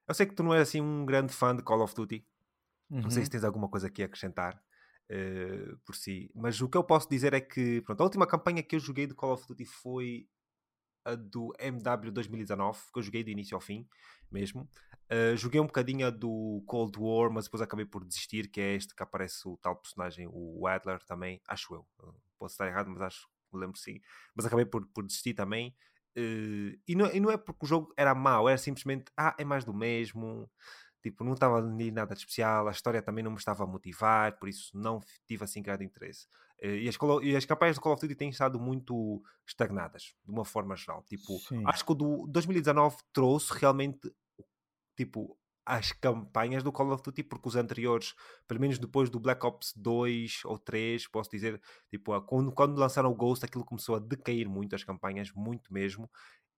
Eu sei que tu não és assim um grande fã de Call of Duty. Uhum. Não sei se uhum. tens alguma coisa aqui a acrescentar uh, por si. Mas o que eu posso dizer é que pronto, a última campanha que eu joguei de Call of Duty foi a do MW 2019, que eu joguei de início ao fim mesmo. Uh, joguei um bocadinho a do Cold War, mas depois acabei por desistir, que é este que aparece o tal personagem, o Adler também, acho eu. Uh, posso estar errado, mas acho que lembro sim. Mas acabei por, por desistir também. Uh, e, não, e não é porque o jogo era mau, era simplesmente, ah, é mais do mesmo. Tipo, não estava ali nada de especial, a história também não me estava a motivar, por isso não tive assim grande interesse. E as, e as campanhas do Call of Duty têm estado muito estagnadas, de uma forma geral. Tipo, Sim. acho que o do 2019 trouxe realmente, tipo, as campanhas do Call of Duty, porque os anteriores, pelo menos depois do Black Ops 2 ou 3, posso dizer, tipo, quando, quando lançaram o Ghost, aquilo começou a decair muito, as campanhas, muito mesmo,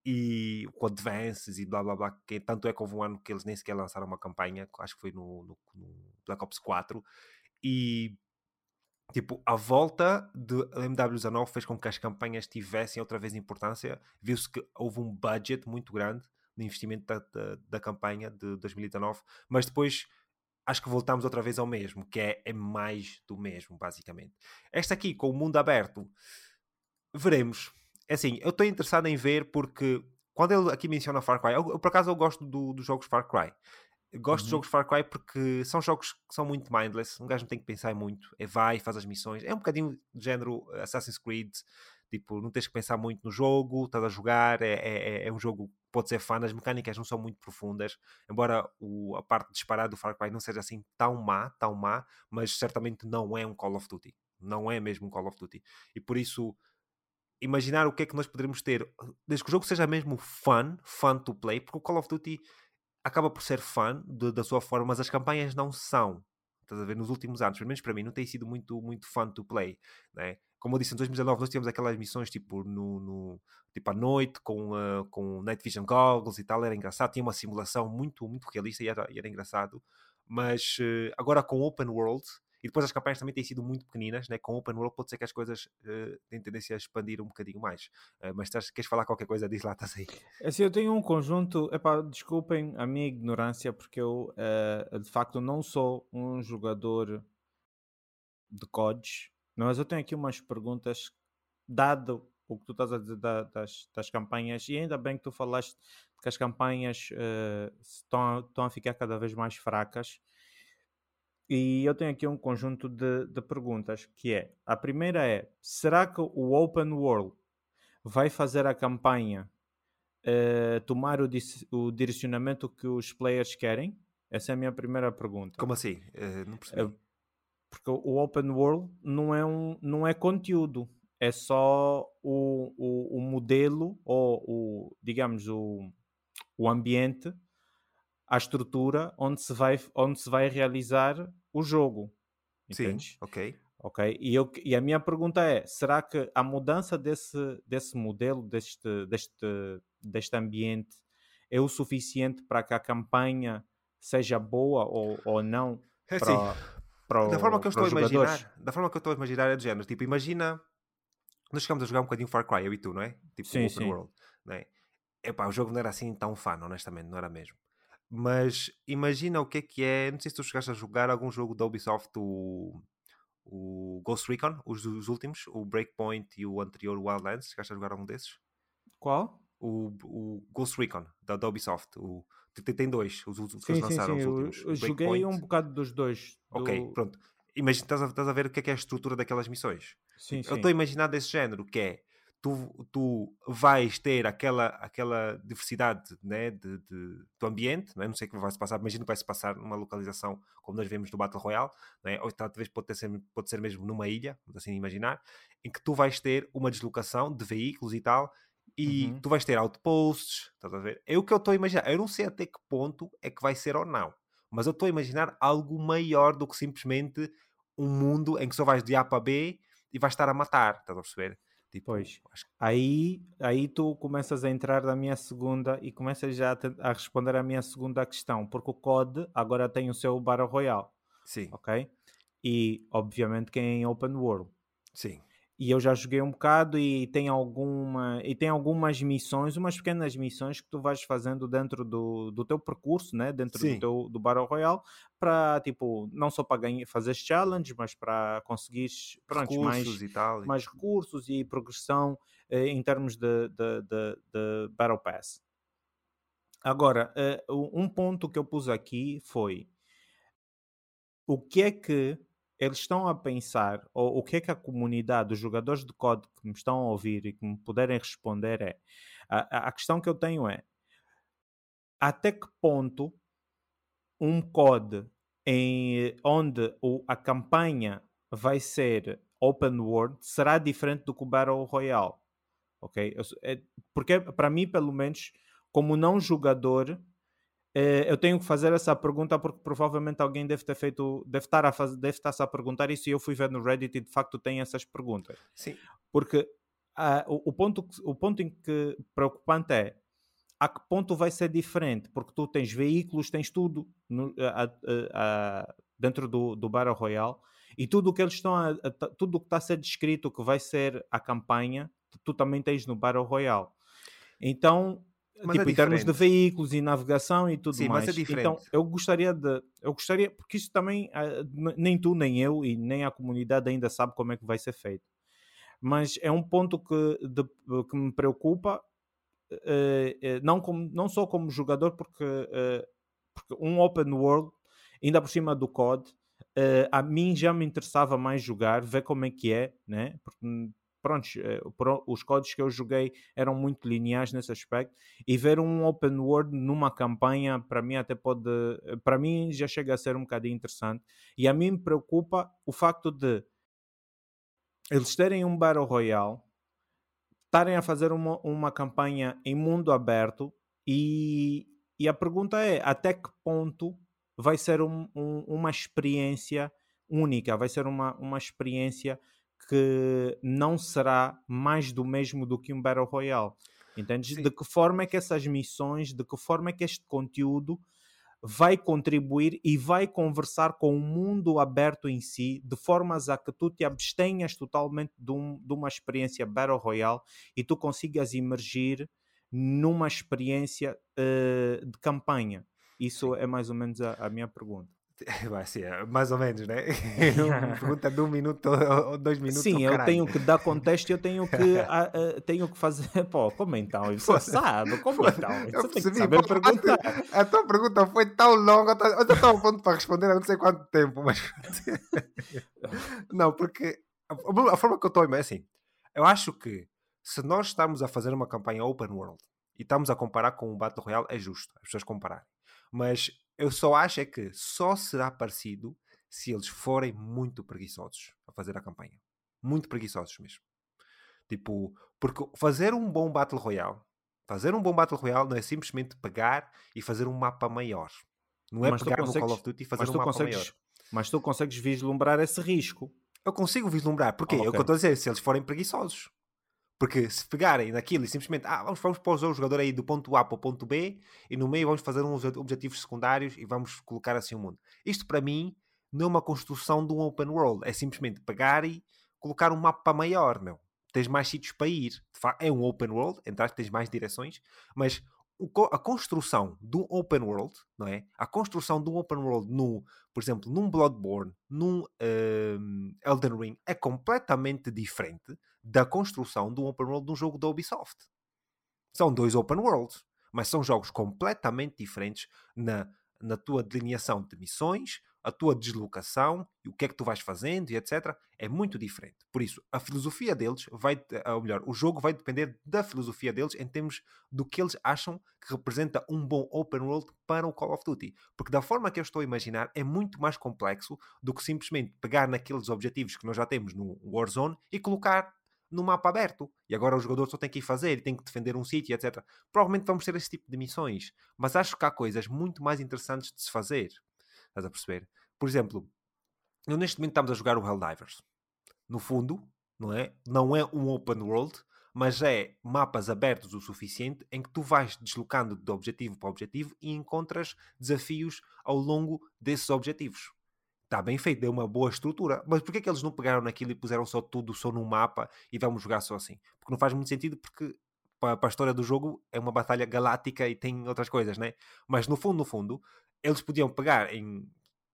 e com advances e blá blá blá, que tanto é que houve um ano que eles nem sequer lançaram uma campanha, acho que foi no, no, no Black Ops 4, e tipo, a volta do MW19 fez com que as campanhas tivessem outra vez importância, viu-se que houve um budget muito grande no investimento da, da, da, campanha de 2019, mas depois acho que voltamos outra vez ao mesmo, que é, é mais do mesmo, basicamente. Esta aqui, com o mundo aberto, veremos é assim, eu estou interessado em ver porque quando ele aqui menciona Far Cry, eu, eu por acaso eu gosto do, dos jogos Far Cry. Eu gosto uhum. dos jogos Far Cry porque são jogos que são muito mindless, um gajo não tem que pensar muito, é vai, faz as missões, é um bocadinho de género Assassin's Creed, tipo, não tens que pensar muito no jogo, estás a jogar, é, é, é, é um jogo que pode ser fã, as mecânicas não são muito profundas, embora o, a parte de disparar do Far Cry não seja assim tão má, tão má, mas certamente não é um Call of Duty, não é mesmo um Call of Duty, e por isso imaginar o que é que nós poderíamos ter, desde que o jogo seja mesmo fun, fun to play, porque o Call of Duty acaba por ser fun de, da sua forma, mas as campanhas não são. Estás a ver? Nos últimos anos, pelo menos para mim, não tem sido muito, muito fun to play. Né? Como eu disse, em 2019 nós tínhamos aquelas missões tipo, no, no tipo à noite, com, uh, com Night Vision Goggles e tal, era engraçado. Tinha uma simulação muito, muito realista e era, e era engraçado. Mas uh, agora com Open World, e depois as campanhas também têm sido muito pequeninas, né? com Open World pode ser que as coisas uh, têm tendência a expandir um bocadinho mais. Uh, mas estás, queres falar qualquer coisa? Diz lá, estás aí. É assim, eu tenho um conjunto, epá, desculpem a minha ignorância, porque eu uh, de facto não sou um jogador de CODs, mas eu tenho aqui umas perguntas, dado o que tu estás a dizer da, das, das campanhas, e ainda bem que tu falaste que as campanhas estão, estão a ficar cada vez mais fracas. E eu tenho aqui um conjunto de, de perguntas, que é, a primeira é, será que o Open World vai fazer a campanha uh, tomar o, o, direcionamento que os players querem? Essa é a minha primeira pergunta. Como assim? Uh, não percebi. Uh, porque o Open World não é, um, não é conteúdo, é só o, o, o modelo ou o, digamos, o, o ambiente a estrutura onde se vai, onde se vai realizar o jogo. Entendes? Sim, ok. Ok, e, eu, e a minha pergunta é: será que a mudança desse, desse modelo, deste, deste, deste ambiente, é o suficiente para que a campanha seja boa ou, ou não? É para, assim, para da forma que eu estou a imaginar, da forma que eu estou a imaginar é de género, tipo, imagina nós chegamos a jogar um bocadinho Far Cry, eu e tu, não é? Tipo, sim, Open sim. World, não é? Epá, o jogo não era assim tão fã, honestamente, não era mesmo. Mas imagina o que é que é. Não sei se tu chegaste a jogar algum jogo da Ubisoft, o, o Ghost Recon, os, os últimos, o Breakpoint e o anterior Wildlands. Chegaste a jogar algum desses? Qual? O, o Ghost Recon da, da Ubisoft. O, tem, tem dois, os, os que eles lançaram, sim. os últimos. Eu, eu joguei um bocado dos dois. Do... Ok, pronto. Imagina, estás a, estás a ver o que é, que é a estrutura daquelas missões. Sim, eu estou a imaginar desse género, que é tu, tu vais ter aquela, aquela diversidade né, de, de, do ambiente, né? não sei o que vai se passar, imagino que vai se passar numa localização como nós vemos no Battle Royale, né? ou talvez pode, ter, pode ser mesmo numa ilha, assim imaginar, em que tu vais ter uma deslocação de veículos e tal, e uhum. tu vais ter outposts, estás a ver? É o que eu estou a imaginar. Eu não sei até que ponto é que vai ser ou não, mas eu estou a imaginar algo maior do que simplesmente um mundo em que só vais de A para B e vais estar a matar, estás a perceber? Tipo, pois, aí, aí tu começas a entrar na minha segunda e começas já a, a, responder à minha segunda questão, porque o COD agora tem o seu Battle Royale. Sim. Ok? E, obviamente, que é em Open World. Sim e eu já joguei um bocado e tem alguma e tem algumas missões, umas pequenas missões que tu vais fazendo dentro do, do teu percurso, né, dentro Sim. do teu do Battle Royale, para tipo, não só para ganhar, fazer challenges, mas para conseguir pronto, mais e tal. mais recursos e progressão eh, em termos de, de, de, de, Battle Pass. Agora, eh, um ponto que eu pus aqui foi o que é que eles estão a pensar, ou o que é que a comunidade, os jogadores de COD que me estão a ouvir e que me puderem responder é, a, a questão que eu tenho é, até que ponto um COD em, onde o, a campanha vai ser open world será diferente do que o Battle Royale, ok? É, porque para mim, pelo menos, como não jogador, eu tenho que fazer essa pergunta porque provavelmente alguém deve ter feito, deve estar a fazer, deve estar a perguntar isso e eu fui ver no Reddit e de facto tem essas perguntas. Sim. Porque uh, o, o, ponto, o ponto em que preocupante é a que ponto vai ser diferente, porque tu tens veículos, tens tudo no, a, a, dentro do, do Battle Royale e tudo o que eles estão a, tudo o que está a ser descrito que vai ser a campanha, tu também tens no Battle Royale. Então mas tipo, é em termos de veículos e navegação e tudo Sim, mais. Mas é diferente. Então, eu gostaria de. Eu gostaria, porque isso também ah, nem tu, nem eu e nem a comunidade ainda sabe como é que vai ser feito. Mas é um ponto que, de, que me preocupa, uh, não, como, não só como jogador, porque, uh, porque um open world, ainda por cima do COD, uh, a mim já me interessava mais jogar, ver como é que é, né? Porque pronto, eh, os códigos que eu joguei eram muito lineares nesse aspecto e ver um open world numa campanha para mim até pode, eh, para mim já chega a ser um bocadinho interessante e a mim me preocupa o facto de eles terem um Battle Royale estarem a fazer uma, uma campanha em mundo aberto e, e a pergunta é até que ponto vai ser um, um, uma experiência única, vai ser uma, uma experiência que não será mais do mesmo do que um Battle Royale. Entendes? De que forma é que essas missões, de que forma é que este conteúdo vai contribuir e vai conversar com o mundo aberto em si, de formas a que tu te abstenhas totalmente de, um, de uma experiência Battle Royale e tu consigas emergir numa experiência uh, de campanha. Isso é mais ou menos a, a minha pergunta. Vai ser mais ou menos, né? Uma pergunta de um minuto ou dois minutos. Sim, eu tenho que dar contexto e eu tenho que, a, a, tenho que fazer. Pô, como então? Isso sabe? Como então? Isso tem que saber perguntar. A, a, tua pergunta foi tão longa, eu estava pronto para responder há não sei quanto tempo, mas. não, porque a, forma que eu estou é assim. Eu acho que se nós estamos a fazer uma campanha open world e estamos a comparar com o Battle Royale, é justo as pessoas compararem. Mas eu só acho é que só será parecido se eles forem muito preguiçosos a fazer a campanha. Muito preguiçosos mesmo. Tipo, porque fazer um bom Battle Royale, fazer um bom Battle Royale não é simplesmente pegar e fazer um mapa maior. Não é mas pegar no Call of Duty e fazer um mapa maior. Mas tu consegues vislumbrar esse risco. Eu consigo vislumbrar. Porquê? okay. É o que eu estou a dizer. Se eles forem preguiçosos. Porque se pegarem naquilo e simplesmente ah, vamos, vamos pôr o jogador aí do ponto A para o ponto B e no meio vamos fazer uns objetivos secundários e vamos colocar assim o mundo. Isto para mim não é uma construção de um open world, é simplesmente pegar e colocar um mapa maior, meu. Tens mais sítios para ir. É um open world, entrar tens mais direções, mas a construção de um open world, não é? A construção de um open world no, por exemplo, num Bloodborne, num um, Elden Ring é completamente diferente da construção um open world de um jogo da Ubisoft. São dois open worlds, mas são jogos completamente diferentes na, na tua delineação de missões, a tua deslocação e o que é que tu vais fazendo e etc. É muito diferente. Por isso, a filosofia deles vai, ou melhor, o jogo vai depender da filosofia deles em termos do que eles acham que representa um bom open world para o Call of Duty. Porque da forma que eu estou a imaginar, é muito mais complexo do que simplesmente pegar naqueles objetivos que nós já temos no Warzone e colocar no mapa aberto. E agora o jogador só tem que ir fazer, tem que defender um sítio, etc. Provavelmente vamos ter esse tipo de missões. Mas acho que há coisas muito mais interessantes de se fazer. Estás a perceber? Por exemplo, eu neste momento estamos a jogar o Helldivers. No fundo, não é? Não é um open world, mas é mapas abertos o suficiente em que tu vais deslocando de objetivo para objetivo e encontras desafios ao longo desses objetivos está bem feito, deu uma boa estrutura. Mas porquê que eles não pegaram naquilo e puseram só tudo só num mapa e vamos jogar só assim? Porque não faz muito sentido porque para, a história do jogo é uma batalha galáctica e tem outras coisas, né? Mas no fundo, no fundo, eles podiam pegar em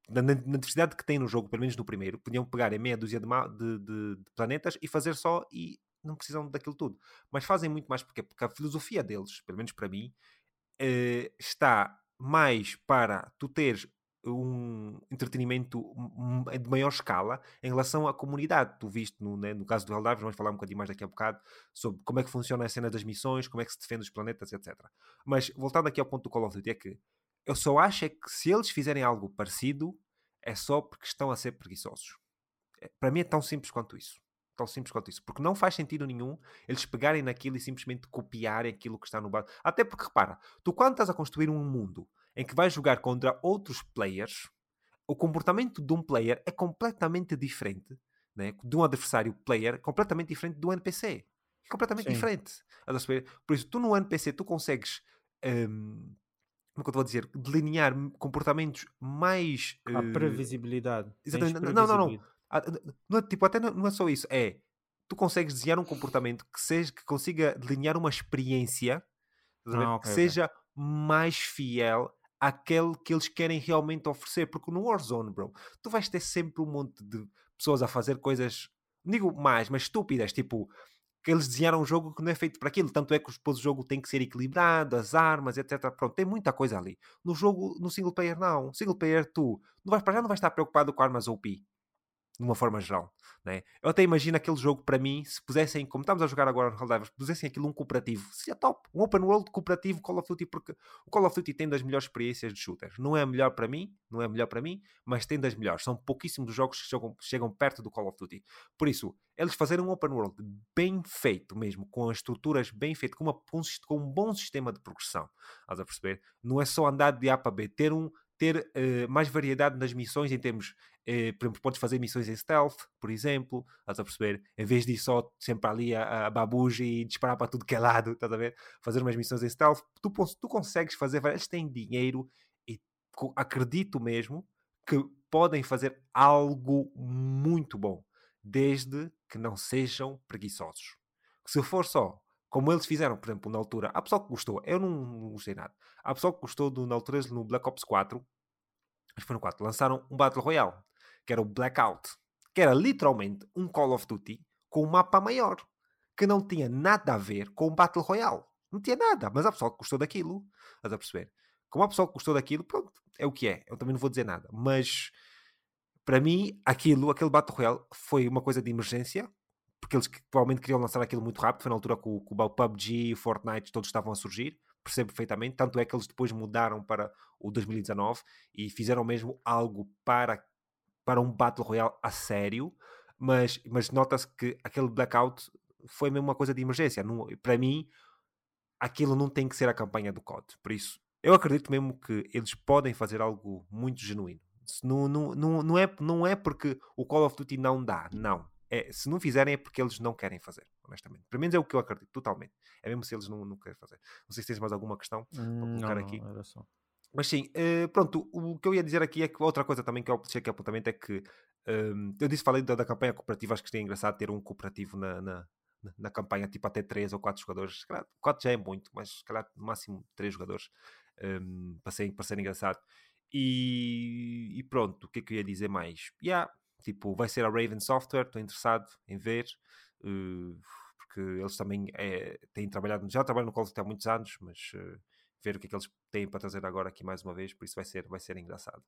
na, na diversidade que tem no jogo, pelo menos no primeiro, podiam pegar em meia dúzia de, de, de, de planetas e fazer só e não precisam daquilo tudo. Mas fazem muito mais porque, porque a filosofia deles, pelo menos para mim, eh, está mais para tu teres um entretenimento de maior escala em relação à comunidade. Tu viste no, né, no caso do Helldivers, vamos falar um bocadinho mais daqui a bocado sobre como é que funciona a cena das missões, como é que se defende os planetas, etc. Mas voltando aqui ao ponto do Call of Duty, é que eu só acho é que se eles fizerem algo parecido, é só porque estão a ser preguiçosos. É, para mim é tão simples quanto isso. Tão simples quanto isso. Porque não faz sentido nenhum eles pegarem naquilo e simplesmente copiarem aquilo que está no bar. Até porque, repara, tu quando estás a construir um mundo em que vais jogar contra outros players, o comportamento de um player é completamente diferente né? de um adversário player, completamente diferente do NPC. É completamente Sim. diferente. Por isso, tu no NPC tu consegues. Um, como é que eu a dizer? Delinear comportamentos mais. A uh... previsibilidade. Exatamente. Não, não, não. Ah, não é, tipo, até não, não é só isso. É. Tu consegues desenhar um comportamento que, seja, que consiga delinear uma experiência ah, okay, que seja okay. mais fiel aquele que eles querem realmente oferecer. Porque no Warzone, bro, tu vais ter sempre um monte de pessoas a fazer coisas, digo mais, mas estúpidas, tipo que eles desenharam um jogo que não é feito para aquilo, tanto é que depois o jogo tem que ser equilibrado, as armas, etc. Pronto, tem muita coisa ali. No jogo, no single player, não. Single player, tu não vais para já, não vais estar preocupado com armas OP. de uma forma geral. Né? Eu até imagino aquele jogo para mim, se pusessem, como estamos a jogar agora no Helldivers, pusessem aquilo um cooperativo, seria top. Um open world cooperativo Call of Duty, porque o Call of Duty tem das melhores experiências de shooters. Não é melhor para mim, não é melhor para mim, mas tem das melhores. São pouquíssimos os jogos que chegam, chegam perto do Call of Duty. Por isso, eles fazerem um open world bem feito mesmo, com as estruturas bem feitas, com, com um bom sistema de progressão, estás a perceber? Não é só andar de A para B, ter um, ter uh, mais variedade nas missões em termos, uh, por exemplo, podes fazer missões em stealth, por exemplo, estás a perceber? Em vez de ir só sempre ali a, a babuja e disparar para tudo que é lado, estás a ver? Fazer umas missões em stealth, tu, tu consegues fazer, eles têm dinheiro e acredito mesmo que podem fazer algo muito bom, desde que não sejam preguiçosos. Se for só como eles fizeram, por exemplo, na altura. Há pessoal que gostou, eu não, não gostei nada. Há pessoal que gostou do, na altura no Black Ops 4, acho que foi no 4, lançaram um Battle Royale, que era o Blackout, que era literalmente um Call of Duty com um mapa maior, que não tinha nada a ver com o Battle Royale. Não tinha nada, mas há pessoal que gostou daquilo, estás a perceber? Como há pessoal que gostou daquilo, pronto, é o que é. Eu também não vou dizer nada, mas para mim, aquilo, aquele Battle Royale foi uma coisa de emergência, porque eles provavelmente queriam lançar aquilo muito rápido, foi na altura que o, que o PUBG e o Fortnite todos estavam a surgir, percebo perfeitamente, tanto é que eles depois mudaram para o 2019 e fizeram mesmo algo para, para um Battle Royale a sério, mas, mas nota-se que aquele blackout foi mesmo uma coisa de emergência. Não, para mim, aquilo não tem que ser a campanha do COD. Por isso, eu acredito mesmo que eles podem fazer algo muito genuíno. Não, não, não, não, é, não é porque o Call of Duty não dá, não é, se não fizerem é porque eles não querem fazer, honestamente. Pelo menos é o que eu acredito, totalmente. É mesmo se eles não, não querem fazer. Não sei se tens mais alguma questão hum, para colocar não, aqui. Não, era só. Mas sim, uh, pronto, o que eu ia dizer aqui é que outra coisa também que eu deixei aqui apontamento é que um, eu disse, falei da, da, campanha cooperativa, acho que é engraçado ter um cooperativo na, na, na campanha, tipo até 3 ou 4 jogadores. 4 já é muito, mas se calhar no máximo 3 jogadores um, para, ser, para ser engraçado. E, e, pronto, o que é que eu ia dizer mais? Yeah, Tipo, vai ser a Raven Software, estou interessado em ver, uh, porque eles também é, têm trabalhado, já trabalham no Call há muitos anos, mas uh, ver o que é que eles têm para trazer agora aqui mais uma vez, por isso vai ser, vai ser engraçado.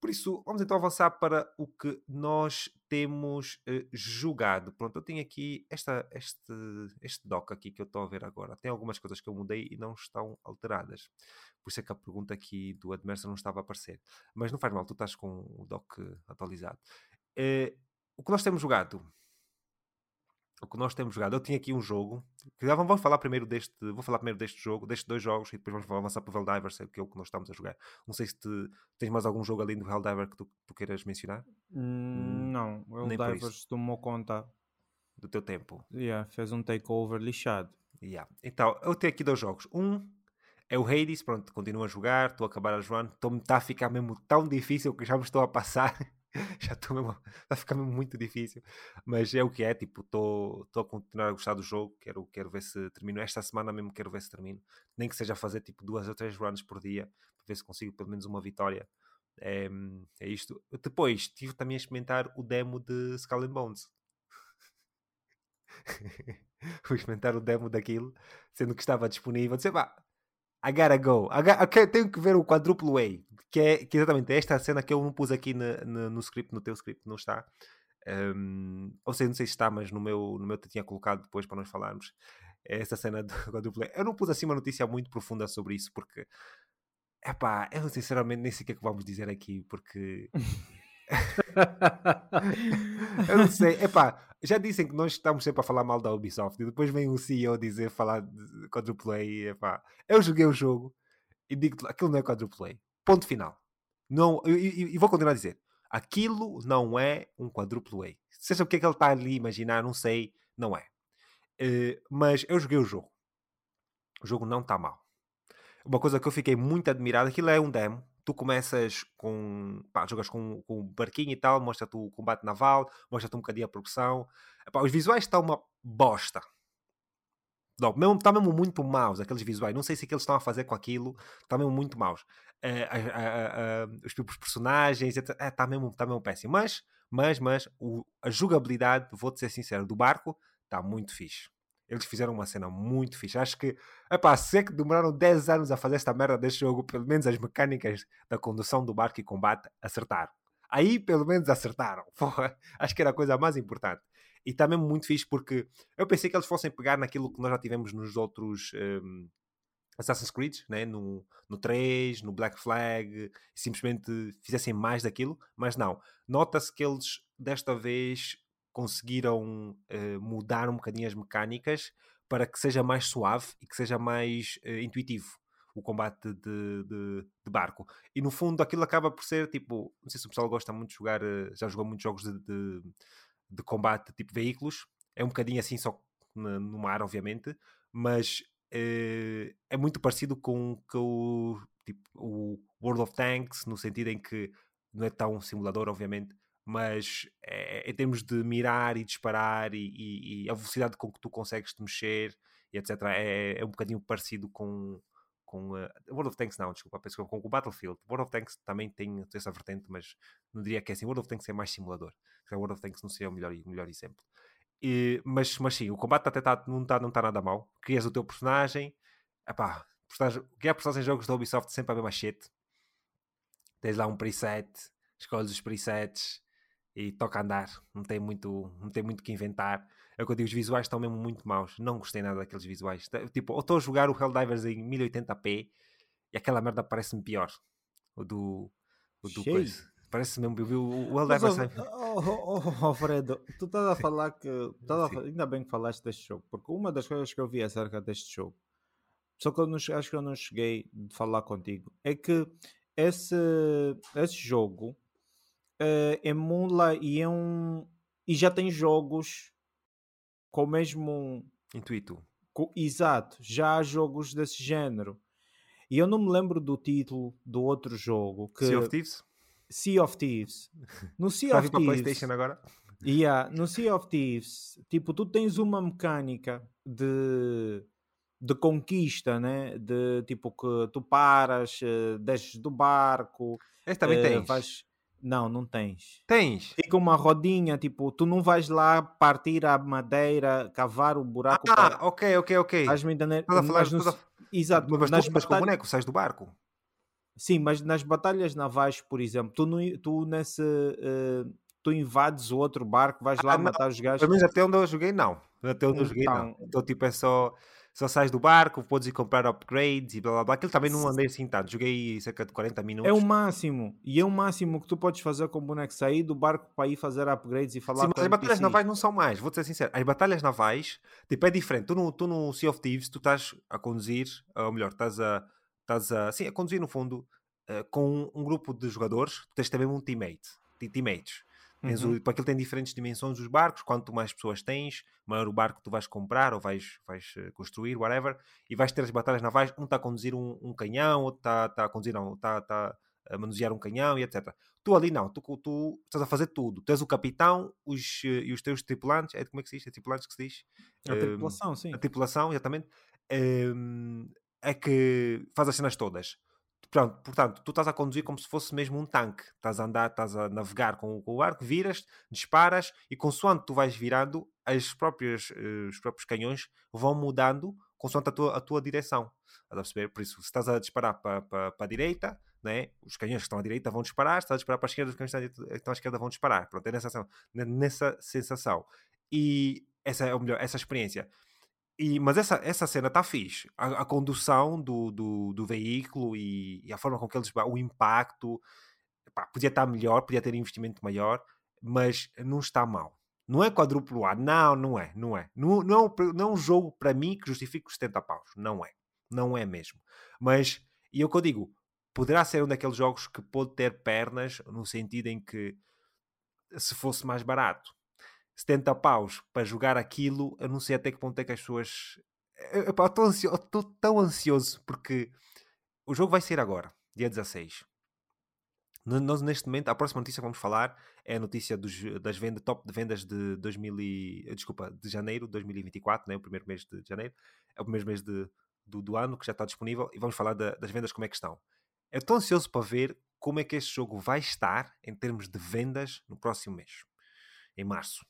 Por isso, vamos então avançar para o que nós temos uh, jogado. Pronto, eu tenho aqui esta, este, este doc aqui que eu estou a ver agora. Tem algumas coisas que eu mudei e não estão alteradas. Por isso é que a pergunta aqui do Admersa não estava a aparecer. Mas não faz mal, tu estás com o doc atualizado. Uh, o que nós temos jogado? O que nós temos jogado? Eu tinha aqui um jogo. Que já vamos falar primeiro deste. Vou falar primeiro deste jogo, destes dois jogos, e depois vamos avançar para o Helldivers, que é o que nós estamos a jogar. Não sei se te, tens mais algum jogo além do Helldiver que tu, tu queiras mencionar. Hum, não, o Helldivers tomou conta do teu tempo. Yeah, fez um takeover lixado. Yeah. Então, eu tenho aqui dois jogos. Um é o Hades, pronto, continuo a jogar, estou a acabar as run, está a ficar mesmo tão difícil que já me estou a passar. já estou mesmo. Está mesmo muito difícil. Mas é o que é, tipo, estou a continuar a gostar do jogo. Quero, quero ver se termino. Esta semana mesmo quero ver se termino. Nem que seja fazer tipo duas ou três runs por dia para ver se consigo pelo menos uma vitória. É, é isto. Depois tive também a experimentar o demo de Skull Bones. Fui experimentar o demo daquilo, sendo que estava disponível. Disse, pá, I gotta go. I okay, tenho que ver o quadruplo A que é que exatamente esta cena que eu não pus aqui no, script, no teu script, não está. Um, ou seja, não sei se está, mas no meu, no meu te tinha colocado depois para nós falarmos. É essa cena do quadruple. Eu não pus assim uma notícia muito profunda sobre isso, porque é pá, eu sinceramente nem sei o que é que vamos dizer aqui, porque eu não sei, é pá, já dizem que nós estamos sempre a falar mal da Ubisoft e depois vem o CEO dizer falar de quadruple A. Epá, eu joguei o jogo e digo aquilo não é quadruple A. Ponto final. Não, e, vou continuar a dizer. Aquilo não é um quadruplo A. Seja o que é que ele está ali a imaginar, não sei, não é. Uh, mas eu joguei o jogo. O jogo não está mal. Uma coisa que eu fiquei muito admirado, aquilo é um demo. Tu começas com. Pá, jogas com, com um barquinho e tal, mostra-te o combate naval, mostra-te um bocadinho a. Epá, os visuais estão uma bosta. Não, mesmo, está mesmo muito maus aqueles visuais. Não sei se o que eles estão a fazer com aquilo está mesmo muito maus. Uh, uh, uh, os, os personagens, está mesmo, tá mesmo péssimo. Mas, mas, mas o, a jogabilidade, vou-te ser sincero, do barco está muito fixe. Eles fizeram uma cena muito fixe. Acho que, epá, se é que demoraram 10 anos a fazer esta merda deste jogo, pelo menos as mecânicas da condução do barco e combate acertaram. Aí pelo menos acertaram. Porra, acho que era a coisa mais importante. E também muito fixe porque eu pensei que eles fossem pegar naquilo que nós já tivemos nos outros um, Assassin's Creed, né? no, no 3, no Black Flag, simplesmente fizessem mais daquilo, mas não. Nota-se que eles desta vez conseguiram uh, mudar um bocadinho as mecânicas para que seja mais suave e que seja mais uh, intuitivo o combate de, de, de, barco. E no fundo aquilo acaba por ser tipo, não sei se o pessoal gosta muito de jogar, uh, já jogou muitos jogos de, de, de, combate tipo veículos, é um bocadinho assim só no, mar, obviamente, mas é muito parecido com, com tipo, o World of Tanks, no sentido em que não é tão simulador, obviamente, mas é, em termos de mirar e disparar e, e, e, a velocidade com que tu consegues te mexer e etc. É, é um bocadinho parecido com, com uh, World of Tanks não, desculpa, penso com o Battlefield. World of Tanks também tem essa vertente, mas não diria que é assim. World of Tanks é mais simulador. World of Tanks não seria o melhor, melhor exemplo. E, mas, mas sim, o combate até tá, não está não tá nada mal. Crias o teu personagem. Epá, personagem, criar personagens em jogos da Ubisoft sempre a ver machete. Tens lá um preset, escolhes os presets e toca andar. Não tem muito, não tem muito que inventar. É o que eu digo, os visuais estão mesmo muito maus. Não gostei nada daqueles visuais. Tipo, ou estou a jogar o Helldivers em 1080p e aquela merda parece-me pior. O do. O do coisa. Parece mesmo, eu vi o, o Helldivers. Mas, oh, oh, oh, Alfredo, tu estás a falar que. A, ainda bem que falaste deste jogo, porque uma das coisas que eu vi acerca deste jogo, só que eu não, acho que eu não cheguei de falar contigo, é que esse, esse jogo uh, emula e é um. E já tem jogos com o mesmo intuito. Com, exato, já há jogos desse género. E eu não me lembro do título do outro jogo. Que, sea of Thieves? Sea of Thieves. No Sea of Thieves. PlayStation agora? Yeah, no Sea of Thieves, tipo, tu tens uma mecânica de, de conquista, né? De tipo que tu paras, uh, desces do barco. Esse também uh, tens. Vais, não, não tens. Tens. Fica uma rodinha, tipo, tu não vais lá partir a madeira, cavar o buraco. Ah, para... ok, ok, ok. Estás-me entender? Estás a falar, mas. Exato. Mas, nas tu, mas com o boneco, sais do barco. Sim, mas nas batalhas navais, por exemplo, tu, no, tu nesse... Uh, tu invades o outro barco, vais lá ah, matar os gajos. Pelo menos até onde eu joguei, não. Até onde eu joguei, não. Então, então tipo, é só só sais do barco, podes ir comprar upgrades e blá blá blá. Aquilo também não andei assim tanto, joguei cerca de 40 minutos. É o máximo, e é o máximo que tu podes fazer com o boneco, sair do barco para ir fazer upgrades e falar Sim, mas as batalhas navais não são mais, vou ser sincero, as batalhas navais, tipo, é diferente. Tu no, tu no Sea of Thieves, tu estás a conduzir, ou melhor, estás a, estás a, sim, a conduzir no fundo, uh, com um grupo de jogadores, tu tens também um teammate, teammates. Tens uhum. o, para aquilo tem diferentes dimensões os barcos, quanto mais pessoas tens, maior o barco que tu vais comprar ou vais, vais eh, construir, whatever, e vais ter as batalhas navais, um está a conduzir um, um canhão, outro está, está a conduzir, não, está, está a manusear um canhão e etc. Tu ali não, tu, tu estás a fazer tudo. Tu és o capitão os, eh, e os teus tripulantes, é como é que se diz? É tripulantes que se diz? A tripulação, um, sim. A tripulação, exatamente. Um, é que faz as cenas todas. Pronto, portanto, tu estás a conduzir como se fosse mesmo um tanque. Estás a andar, estás a navegar com, o barco, viras, disparas e consoante tu vais virando, as próprias, uh, os próprios canhões vão mudando consoante a tua, a tua direção. a perceber? Por isso, se estás a disparar para, para, para a direita, né? os canhões que estão à direita vão disparar, se estás a disparar para a esquerda, os canhões que estão à esquerda vão disparar. Pronto, é nessa, nessa sensação. E essa é melhor, essa experiência. E, mas essa, essa cena está fixe. A, a, condução do, do, do veículo e, e, a forma com que eles. o impacto. Pá, podia estar melhor, podia ter investimento maior, mas não está mal. Não é quadruplo A, não, não é, não é. Não, não, é não é um jogo para mim que justifique os 70 paus. Não é. Não é mesmo. Mas, e é o que eu digo, poderá ser um daqueles jogos que pode ter pernas no sentido em que se fosse mais barato 70 paus para jogar aquilo, eu não sei até que ponto é que as pessoas. Estou tão ansioso porque o jogo vai sair agora, dia 16. Nós, neste momento, a próxima notícia que vamos falar é a notícia dos, das vendas, top de vendas de 2000 e, desculpa, de janeiro de 2024, né? o primeiro mês de janeiro, é o primeiro mês de, do, do ano que já está disponível e vamos falar da, das vendas como é que estão. Eu estou ansioso para ver como é que este jogo vai estar em termos de vendas no próximo mês, em março.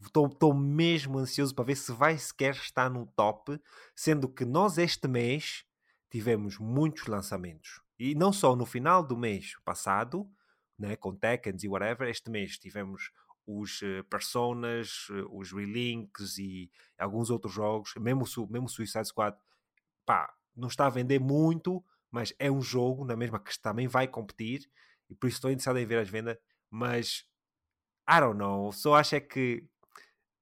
Estou mesmo ansioso para ver se vai sequer estar no top, sendo que nós este mês tivemos muitos lançamentos. E não só no final do mês passado, né, com Tekkens e whatever. Este mês tivemos os uh, Personas, uh, os Relinks e alguns outros jogos, mesmo, mesmo Suicide Squad, pá, não está a vender muito, mas é um jogo na mesma que também vai competir e por isso estou interessado em ver as vendas, mas I don't know, só acho é que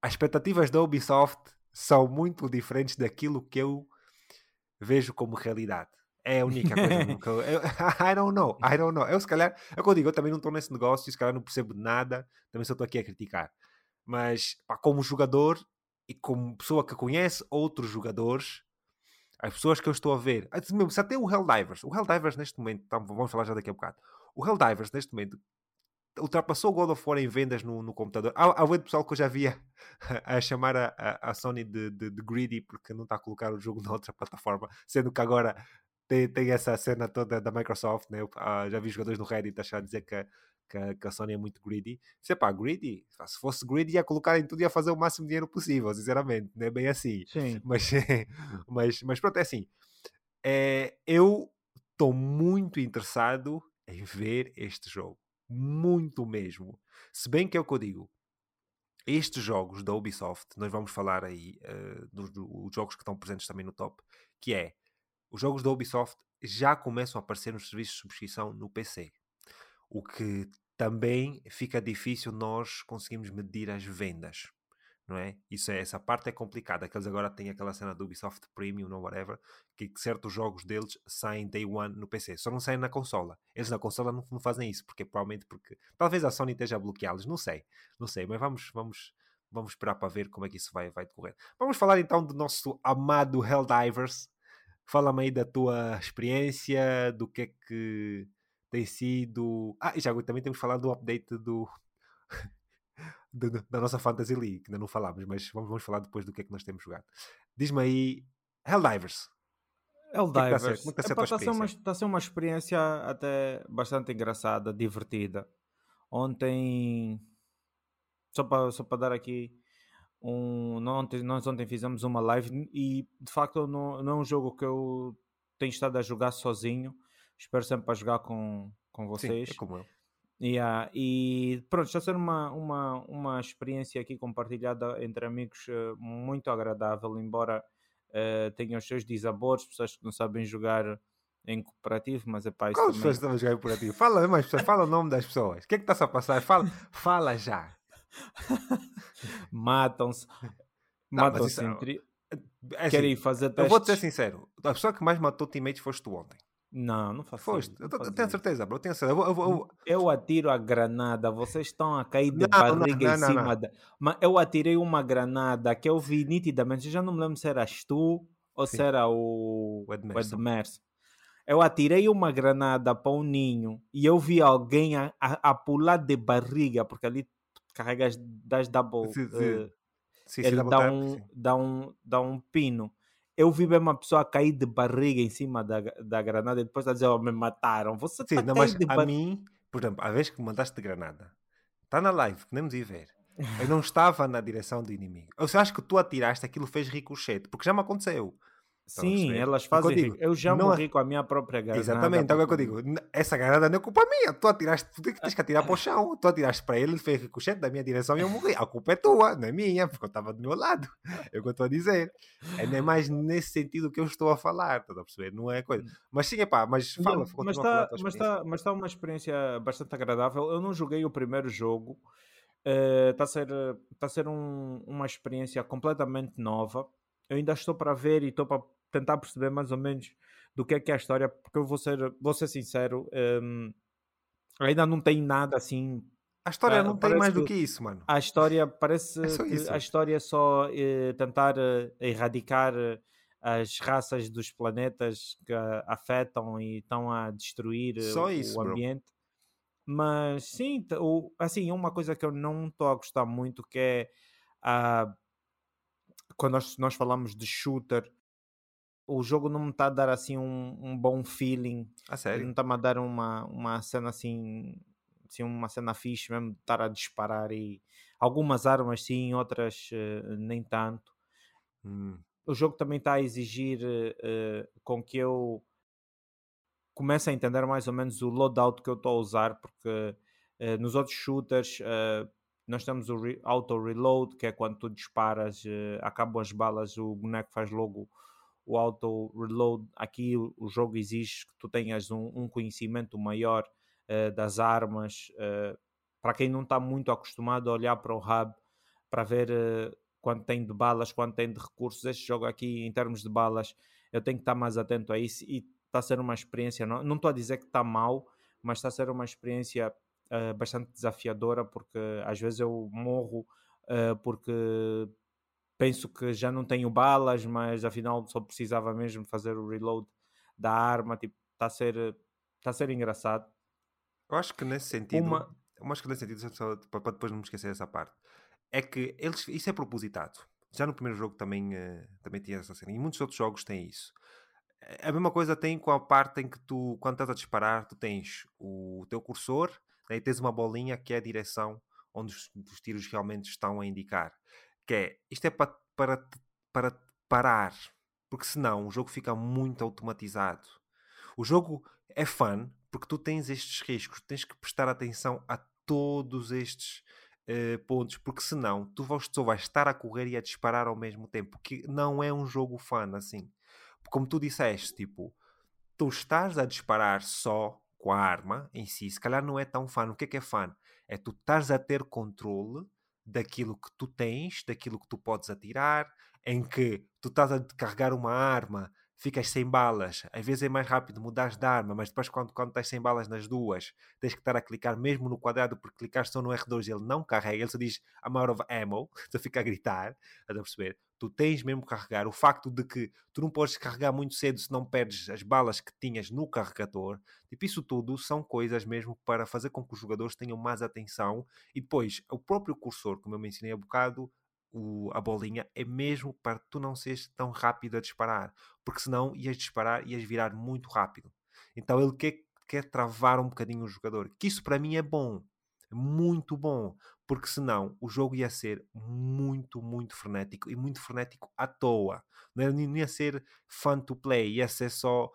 as expectativas da Ubisoft são muito diferentes daquilo que eu vejo como realidade. É a única coisa que eu, eu, I don't know, I don't know. Eu se calhar, é o que eu digo, eu também não estou nesse negócio, se calhar não percebo nada, também só estou aqui a criticar. Mas pá, como jogador e como pessoa que conhece outros jogadores, as pessoas que eu estou a ver, se até o Helldivers, o Helldivers neste momento, tá, vamos falar já daqui a bocado, o Helldivers neste momento ultrapassou o God of War em vendas no, no computador. Há, há muito pessoal que eu já via a chamar a, a, a Sony de, de, de, greedy porque não está a colocar o jogo na outra plataforma, sendo que agora tem, tem essa cena toda da Microsoft, né? Uh, já vi jogadores no Reddit achar dizer que, que, que, a Sony é muito greedy. Se pá, greedy, se fosse greedy ia colocar em tudo e ia fazer o máximo dinheiro possível, sinceramente, não é bem assim. Sim. Mas, mas, mas pronto, é assim. É, eu estou muito interessado em ver este jogo. Muito mesmo. Se bem que é o que eu digo. Estes jogos da Ubisoft, nós vamos falar aí uh, dos, dos jogos que estão presentes também no top, que é os jogos da Ubisoft já começam a aparecer nos serviços de subscrição no PC. O que também fica difícil nós conseguimos medir as vendas. Não é? Isso é, essa parte é complicada, que eles agora têm aquela cena do Ubisoft Premium ou whatever, que certos jogos deles saem day one no PC, só não saem na consola. Eles na consola não, não fazem isso, porque provavelmente porque talvez a Sony esteja a bloqueá-los, não sei, não sei, mas vamos, vamos, vamos esperar para ver como é que isso vai, vai decorrer. Vamos falar então do nosso amado Helldivers, Fala-me aí da tua experiência, do que é que tem sido. Ah, e já também temos falado do update do, do, da nossa Fantasy League, que ainda não falámos, mas vamos, vamos falar depois do que é que nós temos jogado. Diz-me aí, Helldivers. Helldivers. É está, a, tá a ser uma, está a ser uma experiência até bastante engraçada, divertida. Ontem, só para, só para dar aqui um, ontem, nós ontem fizemos uma live e de facto não, não é um jogo que eu tenho estado a jogar sozinho. Espero sempre a jogar com, com vocês. Sim, é como eu. Yeah, e pronto, está a ser uma, uma, uma experiência aqui compartilhada entre amigos uh, muito agradável, embora uh, tenha os seus desabores, pessoas que não sabem jogar em cooperativo, mas é para isso. Pessoas estão a jogar em cooperativo? Fala mais pessoas, fala o nome das pessoas. O que é que está-se a passar? Fala, fala já. Matam-se. Matam-se entre. É assim, Querem fazer testes. Eu vou-te ser sincero: a pessoa que mais matou teammates foste tu ontem. Não, não faço Foste, eu, eu tenho certeza, bro. Eu tenho certeza. Eu, eu, eu, eu, atiro a granada, vocês estão a cair de não, barriga não, não, em cima da. Mas eu atirei uma granada que eu vi nitidamente. Eu já não me lembro se eras tu ou Sim. se era o, o Edmerson. Eu atirei uma granada para um ninho e eu vi alguém a, a, a pular de barriga, porque ali carregas, das double. Sim, sim. Uh, sim, ele dá, um, dá, um, dá um pino. Eu vi uma pessoa cair de barriga em cima da, da granada e depois a dizer: oh, me mataram. Você Sim, tá não, mas a mim, por exemplo, a vez que mandaste granada, está na live, podemos ir ver. Eu não estava na direção do inimigo. Eu acho que tu atiraste, aquilo fez ricochete, porque já me aconteceu. Sim, elas fazem. Eu, digo, eu já não morri com a minha própria granada. Exatamente, então é o que eu digo. Essa granada não é culpa minha. Tu atiraste, tu tens que atirar para o chão. Tu atiraste para ele, ele fez ricochete da minha direção e eu morri. A culpa é tua, não é minha, porque eu estava do meu lado. É o que eu estou a dizer. É nem mais nesse sentido que eu estou a falar, estás a perceber? Não é coisa. Mas sim, é pá, mas fala. Não, mas está mas tá, mas tá uma experiência bastante agradável. Eu não joguei o primeiro jogo. Está uh, a ser, tá a ser um, uma experiência completamente nova. Eu ainda estou para ver e estou para tentar perceber mais ou menos do que é que é a história, porque eu vou ser, vou ser sincero, um, ainda não tem nada assim. A história não tem mais do que isso, mano. A história parece é a história é só eh, tentar eh, erradicar eh, as raças dos planetas que afetam e estão a destruir isso, o ambiente. Bro. Mas sim, o, assim, uma coisa que eu não estou a gostar muito que é a quando nós, nós falamos de shooter, o jogo não me está a dar assim um, um bom feeling. A sério? Não está-me a dar uma, uma cena assim, assim, uma cena fixe mesmo de estar a disparar e algumas armas sim, outras uh, nem tanto. Hum. O jogo também está a exigir uh, com que eu comece a entender mais ou menos o loadout que eu estou a usar, porque Uh, nos outros shooters, nós temos o auto-reload, que é quando tu disparas, acabam as balas, o boneco faz logo o auto-reload. Aqui o, jogo exige que tu tenhas um, um conhecimento maior das armas. para quem não está muito acostumado a olhar para o hub, para ver quanto tem de balas, quanto tem de recursos. Este jogo aqui, em termos de balas, eu tenho que estar mais atento a isso e está a ser uma experiência. Não, estou a dizer que está mal, mas está a ser uma experiência uh, bastante desafiadora porque às vezes eu morro uh, porque penso que já não tenho balas, mas afinal só precisava mesmo fazer o reload da arma. Tipo, está a ser, está a ser engraçado. Eu acho que nesse sentido, uma... eu acho que nesse sentido, para depois não me esquecer dessa parte, é que eles, isso é propositado. Já no primeiro jogo também, uh, também tinha essa cena. E muitos outros jogos têm isso. A mesma coisa tem com a parte em que tu, quando estás a disparar, tu tens o teu cursor né, e tens uma bolinha que é a direção onde os, os tiros realmente estão a indicar. Que é, isto é para, para, para parar. Porque senão o jogo fica muito automatizado. O jogo é fun porque tu tens estes riscos. Tens que prestar atenção a todos estes uh, pontos, porque senão tu só vais estar a correr e a disparar ao mesmo tempo, que não é um jogo fã assim. Como tu disseste, tipo, tu estás a disparar só com a arma em si, se calhar não é tão fã. O que é que é fã? É tu estás a ter controle daquilo que tu tens, daquilo que tu podes atirar, em que tu estás a carregar uma arma ficas sem balas. Às vezes é mais rápido mudar de arma, mas depois quando, quando estás sem balas nas duas, tens que estar a clicar mesmo no quadrado, porque clicar só no R2 ele não carrega, ele só diz I'm out of ammo, só fica a gritar, a perceber? Tu tens mesmo que carregar. O facto de que tu não podes carregar muito cedo se não perdes as balas que tinhas no carregador, tipo, isso tudo são coisas mesmo para fazer com que os jogadores tenham mais atenção e depois o próprio cursor, como eu mencionei há bocado, o, a bolinha é mesmo para tu não seres tão rápido a disparar, porque senão ias disparar e ias virar muito rápido. Então ele quer, quer travar um bocadinho o jogador, que isso para mim é bom, é muito bom, porque senão o jogo ia ser muito, muito frenético e muito frenético à toa. Não ia ser fun to play, ia ser só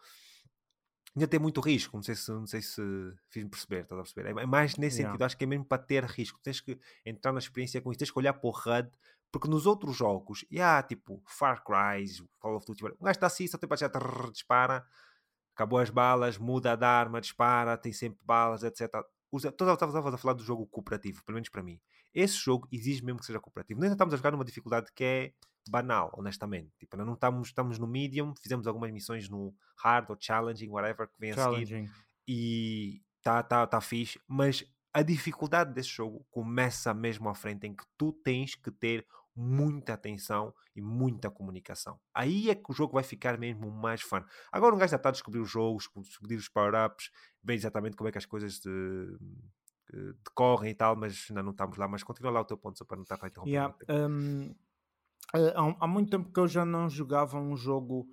ainda tem muito risco. Não sei se, não sei se fiz-me perceber, estás a perceber? É, é mais nesse yeah. sentido, acho que é mesmo para ter risco. Tens que entrar na experiência com isso, tens que olhar para o HUD, porque nos outros jogos, e há tipo Far Cry, Call of Duty, um gajo está assim, só tem para já dispara, acabou as balas, muda a arma, dispara, tem sempre balas, etc. Estavas a falar do jogo cooperativo, pelo menos para mim. Esse jogo exige mesmo que seja cooperativo. Nós estamos a jogar numa dificuldade que é banal, honestamente. Tipo, não estamos, estamos no medium, fizemos algumas missões no hard ou challenging, whatever, que vem a seguir. E está tá, tá fixe, mas a dificuldade desse jogo começa mesmo à frente, em que tu tens que ter muita atenção e muita comunicação. Aí é que o jogo vai ficar mesmo mais fun. Agora um gajo já está a descobrir os jogos, descobrir os power-ups, ver exatamente como é que as coisas de, decorrem e tal, mas ainda não estamos lá. Mas continua lá o teu ponto, só para não estar a interromper. Yeah, um, há, há muito tempo que eu já não jogava um jogo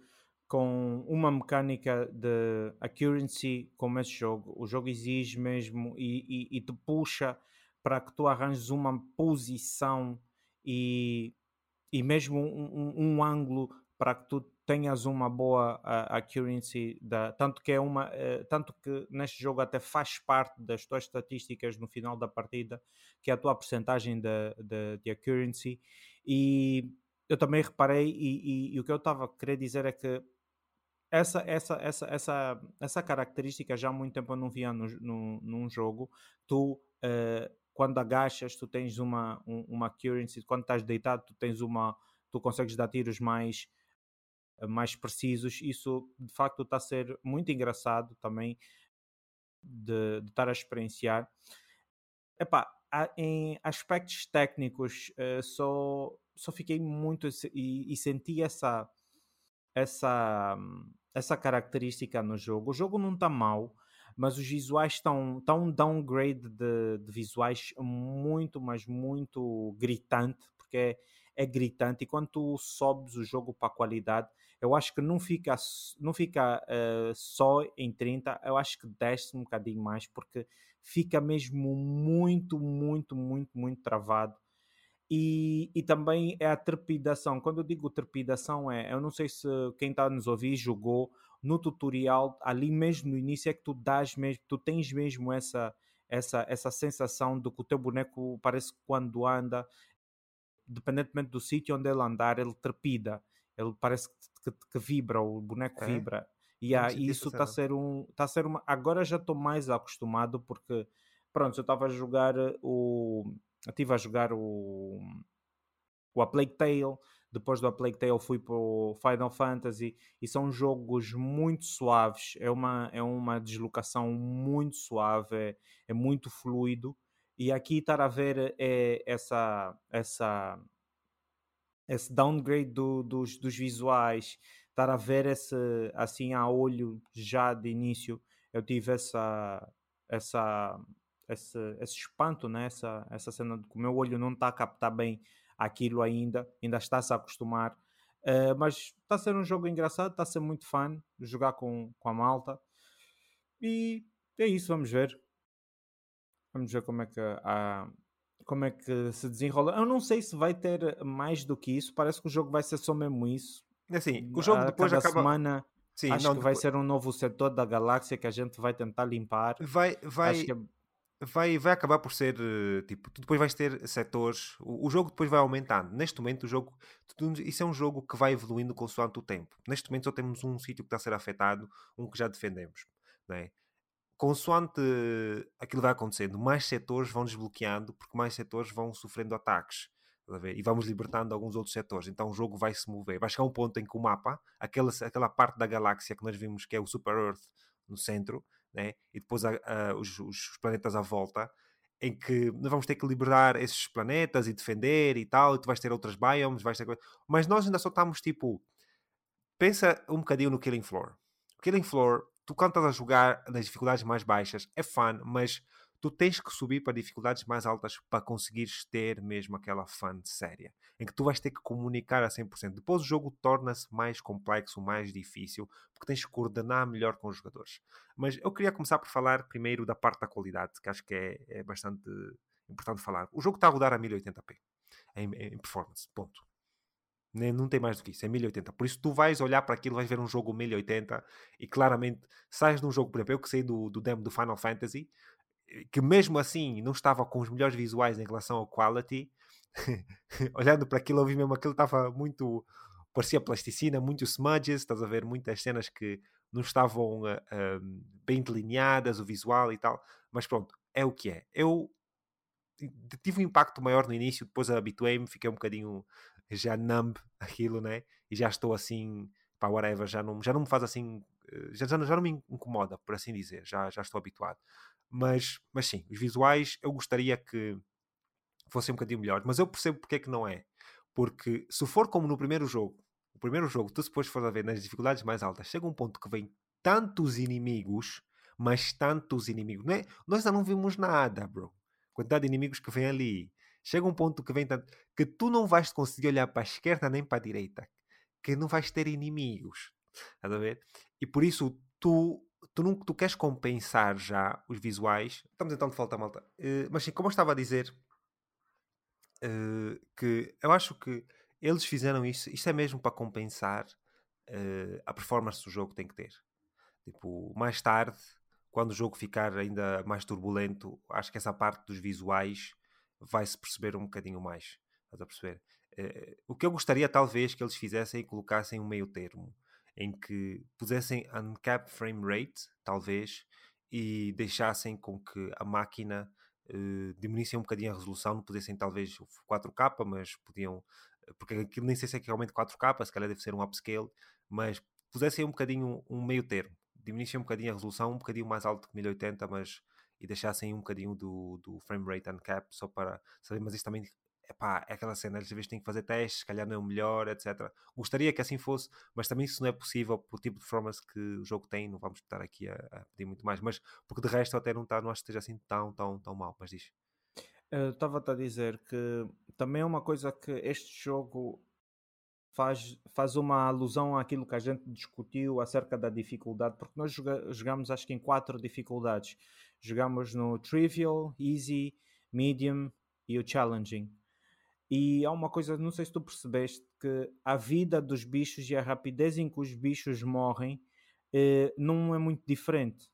com uma mecânica de accuracy como esse jogo. O jogo exige mesmo e, e, e te puxa para que tu arranjes uma posição e, e mesmo um, um, um ângulo para que tu tenhas uma boa uh, accuracy, da, tanto que é uma, uh, tanto que neste jogo até faz parte das tuas estatísticas no final da partida, que é a tua percentagem de, de, de accuracy, e eu também reparei, e, e, e o que eu estava a querer dizer é que essa, essa, essa, essa, essa característica já há muito tempo eu não via no, no, num jogo, tu uh, quando agachas, tu tens uma, um, uma accuracy, quando estás deitado, tu tens uma, tu consegues dar tiros mais, mais precisos. Isso de facto está a ser muito engraçado também de, de estar a experienciar. Epá, em aspectos técnicos, uh, só, só fiquei muito e, e senti essa, essa, essa característica no jogo. O jogo não está mal, mas os visuais estão, estão um downgrade de, de visuais muito, mas muito gritante, porque é, é gritante. E quando tu sobes o jogo para a qualidade, eu acho que não fica, não fica uh, só em 30, eu acho que desce um bocadinho mais, porque fica mesmo muito, muito, muito, muito travado. E, e, também é a trepidação. Quando eu digo trepidação, é eu não sei se quem está nos ouvir jogou no tutorial, ali mesmo no início, é que tu dás mesmo, tu tens mesmo essa, essa, essa sensação de que o teu boneco parece que quando anda, independentemente do sítio onde ele andar, ele trepida, ele parece que, que, que vibra, o boneco é? vibra. E yeah, isso está a ser um. Tá a ser uma, agora já estou mais acostumado porque pronto, eu estava a jogar o. Estive a jogar o. O A Plague Tale. Depois do A Plague Tale fui para o Final Fantasy e são jogos muito suaves. É uma, é uma deslocação muito suave, é, é muito fluido. E aqui estar a ver é essa, essa, esse downgrade do, dos, dos visuais, estar a ver esse assim a olho já de início, eu tive essa, essa esse, esse espanto, né? essa, essa cena de que o meu olho não está a captar bem aquilo ainda, ainda está-se a acostumar. Uh, mas está a ser um jogo engraçado, está a ser muito fã jogar com, com a malta. E é isso, vamos ver. Vamos ver como é que a, como é que se desenrola. Eu não sei se vai ter mais do que isso. Parece que o jogo vai ser só mesmo isso. É assim, o jogo depois acaba... semana Sim, acho não, que depois... vai ser um novo setor da galáxia que a gente vai tentar limpar. Vai, vai, que... É vai, vai acabar por ser eh, tipo, tu depois vais ter setores, o, o, jogo depois vai aumentando. Neste momento, o jogo, isso é um jogo que vai evoluindo consoante o tempo. Neste momento, só temos um sítio que está a ser afetado, um que já defendemos, né? Consoante aquilo vai acontecendo, mais setores vão desbloqueando, porque mais setores vão sofrendo ataques. E vamos libertando alguns outros setores. Então o jogo vai se mover. Vai chegar um ponto em que o mapa, aquela, aquela parte da galáxia que nós vimos que é o Super Earth no centro, né? e depois a, a, os, os, planetas à volta, em que nós vamos ter que liberar esses planetas e defender e tal, e tu vais ter outras biomes, vais ter... mas nós ainda só estamos tipo. Pensa um bocadinho no Killing Floor. Killing Floor, tu quando estás a jogar nas dificuldades mais baixas, é fun, mas tu tens que subir para dificuldades mais altas para conseguires ter mesmo aquela fun séria, em que tu vais ter que comunicar a 100%. Depois o jogo torna-se mais complexo, mais difícil, porque tens que coordenar melhor com os jogadores. Mas eu queria começar por falar primeiro da parte da qualidade, que acho que é, é bastante importante falar. O jogo está a rodar a 1080p em, em performance, ponto. Não tem mais do que isso, é 1080. Por isso tu vais olhar para aquilo, vais ver um jogo 1080 e claramente sais de um jogo, por exemplo, eu que sei do, do demo do Final Fantasy, que mesmo assim não estava com os melhores visuais em relação ao quality, olhando para aquilo, eu vi mesmo aquilo estava muito. parecia plasticina, muito smudges, estás a ver muitas cenas que não estavam uh, bem delineadas, o visual e tal, mas pronto, é o que é. Eu tive um impacto maior no início, depois habituei-me, fiquei um bocadinho já numb aquilo, né? E já estou assim, pá, whatever, já não, já não me faz assim, eh, já, já, já não me incomoda, por assim dizer, já, já estou habituado. Mas, mas sim, os visuais eu gostaria que fossem um bocadinho melhores, mas eu percebo porque é que não é. Porque se for como no primeiro jogo, o primeiro jogo, tu depois fores a ver nas dificuldades mais altas, chega um ponto que vem tantos inimigos, mas tantos inimigos. Não é? Nós ainda não vimos nada, bro. Quantidade de inimigos que vem ali. Chega um ponto que vem tanto que tu não vais conseguir olhar para a esquerda nem para a direita, que não vais ter inimigos. Estás a ver? E por isso tu tu, não, tu queres compensar já os visuais. Estamos então de volta, malta. Uh, mas sim, como eu estava a dizer, uh, que eu acho que eles fizeram isso, isto é mesmo para compensar uh, a performance do jogo que tem que ter. Tipo, mais tarde, quando o jogo ficar ainda mais turbulento, acho que essa parte dos visuais vai-se perceber um bocadinho mais. Estás a perceber? o que eu gostaria, talvez, que eles fizessem e colocassem um meio termo em que pusessem uncapped frame rate, talvez, e deixassem com que a máquina uh, diminuísse um bocadinho a resolução, não pudessem talvez 4K, mas podiam, eh, porque aquilo nem sei se é realmente 4K, se calhar deve ser um upscale, mas pusessem um bocadinho um meio termo, diminuíssem um bocadinho a resolução, um bocadinho mais alto que 1080, mas e deixassem um bocadinho do, do frame rate uncap só para saber, mas isto também epá, é aquela cena, às vezes tem que fazer testes, se calhar não é o melhor, etc. Gostaria que assim fosse, mas também isso não é possível pelo tipo de performance que o jogo tem, não vamos estar aqui a, a pedir muito mais, mas porque de resto até não, está, não acho que esteja assim tão, tão, tão mal, mas diz. Estava-te a dizer que também é uma coisa que este jogo faz, faz uma alusão àquilo que a gente discutiu acerca da dificuldade, porque nós joga, jogamos acho que em quatro dificuldades. Jogamos no Trivial, Easy, Medium e o Challenging. E há uma coisa, não sei se tu percebeste, que a vida dos bichos e a rapidez em que os bichos morrem eh, não é muito diferente.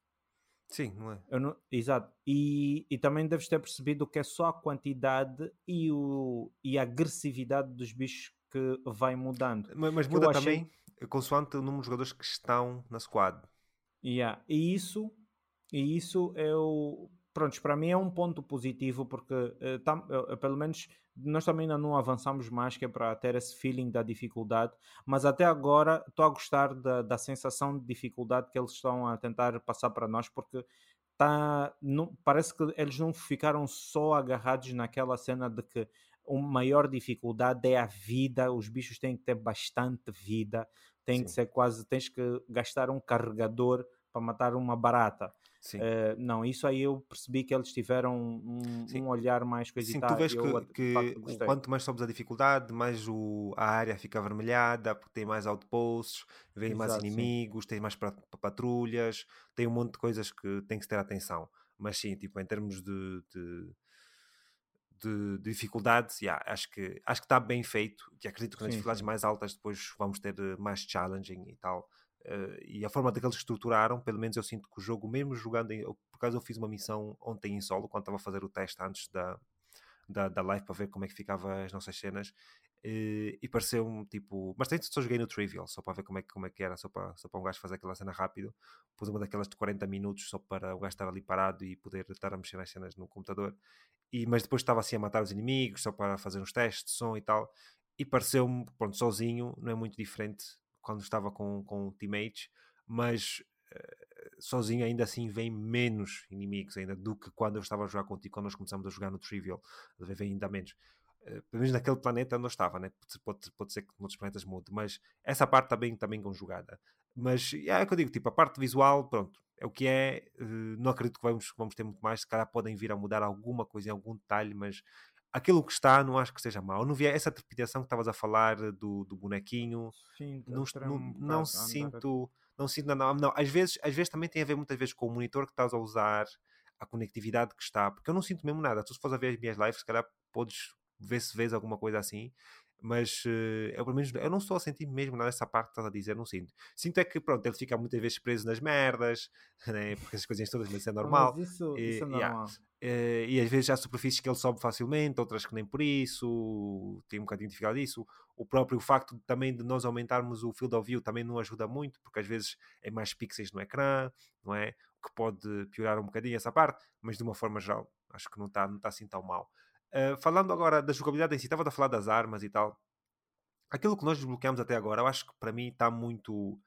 Sim, não é? Não, exato. E, e também deves ter percebido que é só a quantidade e, o, e a agressividade dos bichos que vai mudando. Mas, mas muda achei... também consoante o número de jogadores que estão na squad. Yeah. E isso, e isso é o. Pronto, para mim é um ponto positivo porque uh, tam, uh, pelo menos nós também ainda não avançamos mais que é para ter esse feeling da dificuldade, mas até agora estou a gostar da, da sensação de dificuldade que eles estão a tentar passar para nós porque tá, não, parece que eles não ficaram só agarrados naquela cena de que a maior dificuldade é a vida, os bichos têm que ter bastante vida, tem que ser quase, tens que gastar um carregador para matar uma barata. Uh, não, isso aí eu percebi que eles tiveram um, um olhar mais coisitado. Sim, tu vês que, que quanto mais sobes a dificuldade, mais o, a área fica avermelhada, porque tem mais outposts, vem mais inimigos, sim. tem mais patrulhas, tem um monte de coisas que tem que se ter atenção. Mas sim, tipo, em termos de, de de, de dificuldades, yeah, acho que acho que está bem feito. E acredito que nas sim, dificuldades sim. mais altas depois vamos ter eh, mais challenging e tal. Uh, e a forma daqueles estruturaram, pelo menos eu sinto que o jogo, mesmo jogando, em, por acaso eu fiz uma missão ontem em solo, quando estava a fazer o teste antes da, da, da live para ver como é que ficava as nossas cenas, e, e pareceu-me tipo. Mas tem só joguei no Trivial, só para ver como é, como é que era, só para, só para um gajo fazer aquela cena rápido. Pus uma daquelas de 40 minutos só para o gajo estar ali parado e poder estar a mexer nas cenas no computador. E, mas depois estava assim a matar os inimigos, só para fazer uns testes de som e tal. E pareceu-me, pronto, sozinho, não é muito diferente quando estava com, com teammates, mas uh, sozinho ainda assim vem menos inimigos ainda do que quando eu estava a jogar contigo, quando nós começamos a jogar no Trivial, vem ainda menos. Uh, pelo menos naquele planeta eu estava, né? pode, pode ser que noutros planetas mude, mas essa parte está bem, bem conjugada. Mas é o que eu digo, tipo, a parte visual, pronto, é o que é. Uh, não acredito que vamos, vamos ter muito mais. Se calhar podem vir a mudar alguma coisa em algum detalhe, mas aquilo que está não acho que seja mau. Não vi essa trepidação que estavas a falar do, do bonequinho. Sim, não, não, não sinto. Não sinto não, não. Às vezes, às vezes também tem a ver muitas vezes com o monitor que estás a usar, a conectividade que está, porque eu não sinto mesmo nada. Tu se fores a ver as minhas lives, se calhar podes ver se vês alguma coisa assim mas uh, eu pelo menos eu não estou a sentir mesmo nada dessa parte que estás a dizer, não sinto. Sinto é que pronto, ele fica muitas vezes preso nas merdas, né? porque essas coisinhas todas, mas isso é normal. Mas isso, e, isso é normal. Yeah. Uh, e às vezes há superfícies que ele sobe facilmente, outras que nem por isso, tem um bocadinho de dificuldade disso. O próprio facto também de nós aumentarmos o field of view também não ajuda muito, porque às vezes é mais pixels no ecrã, não é? O que pode piorar um bocadinho essa parte, mas de uma forma geral, acho que não está não tá assim tão mal. Uh, falando agora da jogabilidade em si, estava a falar das armas e tal. Aquilo que nós desbloqueamos até agora, eu acho que para mim está muito.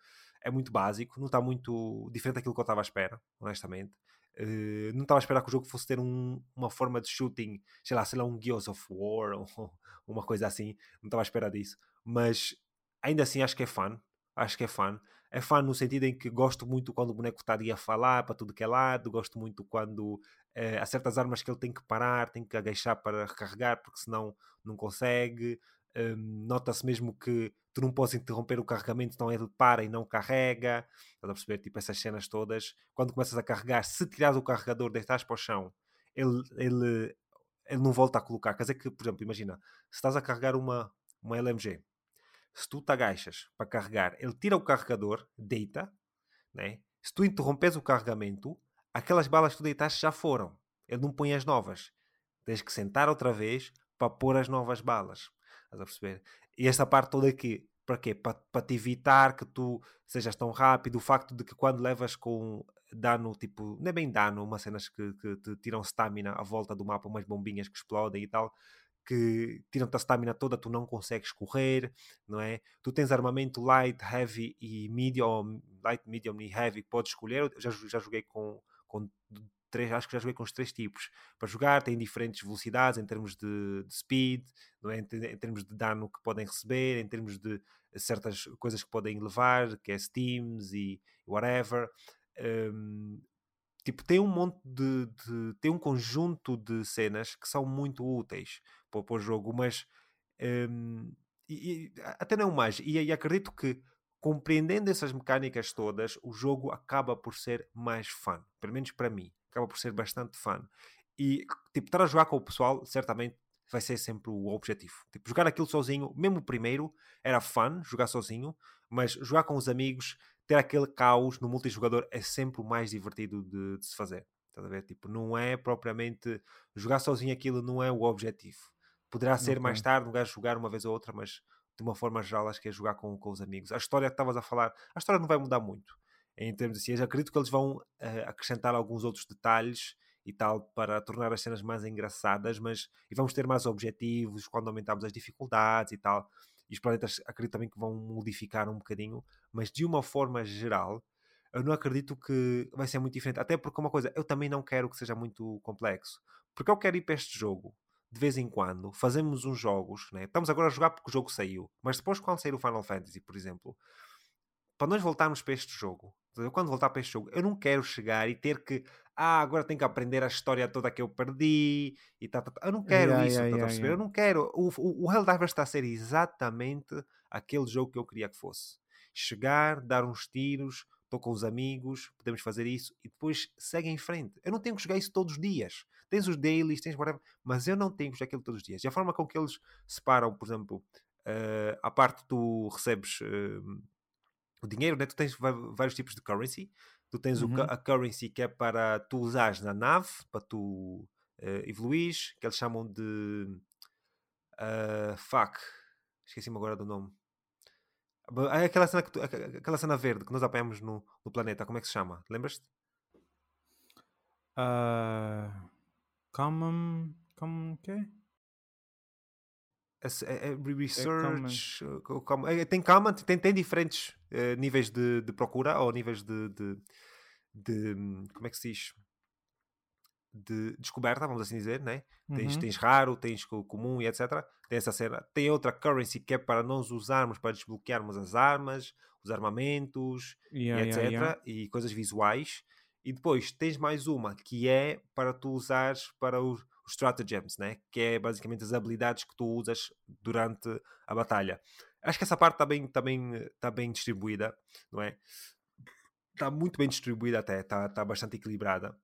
É muito básico, não está muito diferente daquilo que eu estava à espera, honestamente. Uh, não estava a esperar que o jogo fosse ter um, uma forma de shooting, sei lá, sei lá, um Gears of War ou uma coisa assim. Não estava à espera disso. Mas ainda assim acho que é fun. Acho que é fun. É fun no sentido em que gosto muito quando o boneco está ali a falar para tudo que é lado. Gosto muito quando Uh, há certas armas que ele tem que parar, tem que agachar para recarregar, porque senão não consegue. Um, Nota-se mesmo que tu não podes interromper o carregamento, então ele para e não carrega. Estás a perceber? Tipo essas cenas todas. Quando começas a carregar, se tirares o carregador, deixares para o chão, ele, ele, ele não volta a colocar. Quer dizer que, por exemplo, imagina, se estás a carregar uma, uma LMG, se tu te agachas para carregar, ele tira o carregador, deita, né? se tu interrompes o carregamento, aquelas balas que tu deitaste já foram. Ele não põe as novas. Tens que sentar outra vez para pôr as novas balas. Estás a perceber? E esta parte toda aqui, para quê? Para, para te evitar que tu sejas tão rápido. O facto de que quando levas com dano, tipo, não é bem dano, umas cenas que, que te tiram stamina à volta do mapa, umas bombinhas que explodem e tal, que tiram-te a stamina toda, tu não consegues correr, não é? Tu tens armamento light, heavy e medium, light, medium e heavy, podes escolher. Eu já, já joguei com com três, acho que já joguei com os três tipos para jogar, têm diferentes velocidades em termos de, de speed, é? em, em, termos de dano que podem receber, em termos de certas coisas que podem levar, que é steams e whatever. Um, tipo, tem um monte de, de, tem um conjunto de cenas que são muito úteis para, para o jogo, mas um, e, e, até não mais, e, e acredito que compreendendo essas mecânicas todas, o jogo acaba por ser mais fun. Pelo menos para mim, acaba por ser bastante fun. E, tipo, estar a jogar com o pessoal, certamente vai ser sempre o objetivo. Tipo, jogar aquilo sozinho, mesmo o primeiro, era fun, jogar sozinho, mas jogar com os amigos ter aquele caos no multijogador é sempre o mais divertido de, de se fazer. Estás a ver? Tipo, não é propriamente jogar sozinho aquilo, não é o objetivo. Poderá ser okay. mais tarde um gajo jogar uma vez ou outra, mas de uma forma geral acho que é jogar com, com os amigos. A história que estavas a falar, a história não vai mudar muito em termos assim. Eu acredito que eles vão uh, acrescentar alguns outros detalhes e tal para tornar as cenas mais engraçadas, mas e vamos ter mais objetivos quando aumentamos as dificuldades e tal. E os planetas acredito também que vão modificar um bocadinho, mas de uma forma geral, eu não acredito que vai ser muito diferente. Até porque uma coisa, eu também não quero que seja muito complexo. Porque eu quero ir para este jogo de vez em quando, fazemos uns jogos, né? estamos agora a jogar porque o jogo saiu, mas depois quando sair o Final Fantasy, por exemplo, para nós voltarmos para este jogo, eu quando voltar para este jogo, eu não quero chegar e ter que, ah, agora tenho que aprender a história toda que eu perdi e tá, tá, tá. eu não quero yeah, isso, yeah, tá yeah, eu não quero. O, o, o Helldivers está a ser exatamente aquele jogo que eu queria que fosse. Chegar, dar uns tiros, estou com os amigos, podemos fazer isso e depois segue em frente. Eu não tenho que jogar isso todos os dias. Tens os dailies, tens whatever, mas eu não tenho que jogar aquilo todos os dias. E a forma com que eles separam, por exemplo, uh, a parte tu recebes uh, o dinheiro, né? tu tens vários tipos de currency. Tu tens uhum. o, a currency que é para tu usares na nave, para tu uh, evoluís, que eles chamam de. Uh, fuck, esqueci-me agora do nome. É aquela cena, tu, aquela cena verde que nós apanhamos no, no planeta, como é que se chama? Lembras-te? Uh, common. Common. quê? É, é, é research. É, é, tem common, tem, tem diferentes uh, níveis de, de, procura ou níveis de, de, de, Como é que se diz? De descoberta, vamos assim dizer, né? Uhum. Tens, tens raro, tens comum e etc. Tem essa cena. Tem outra currency que é para nós usarmos para desbloquearmos as armas, os armamentos yeah, e etc. Yeah, yeah. E coisas visuais. E depois tens mais uma que é para tu usares para os, os stratagems, né? que é basicamente as habilidades que tu usas durante a batalha. Acho que essa parte está bem, tá bem, tá bem distribuída, não é? Está muito bem distribuída até, está tá bastante equilibrada.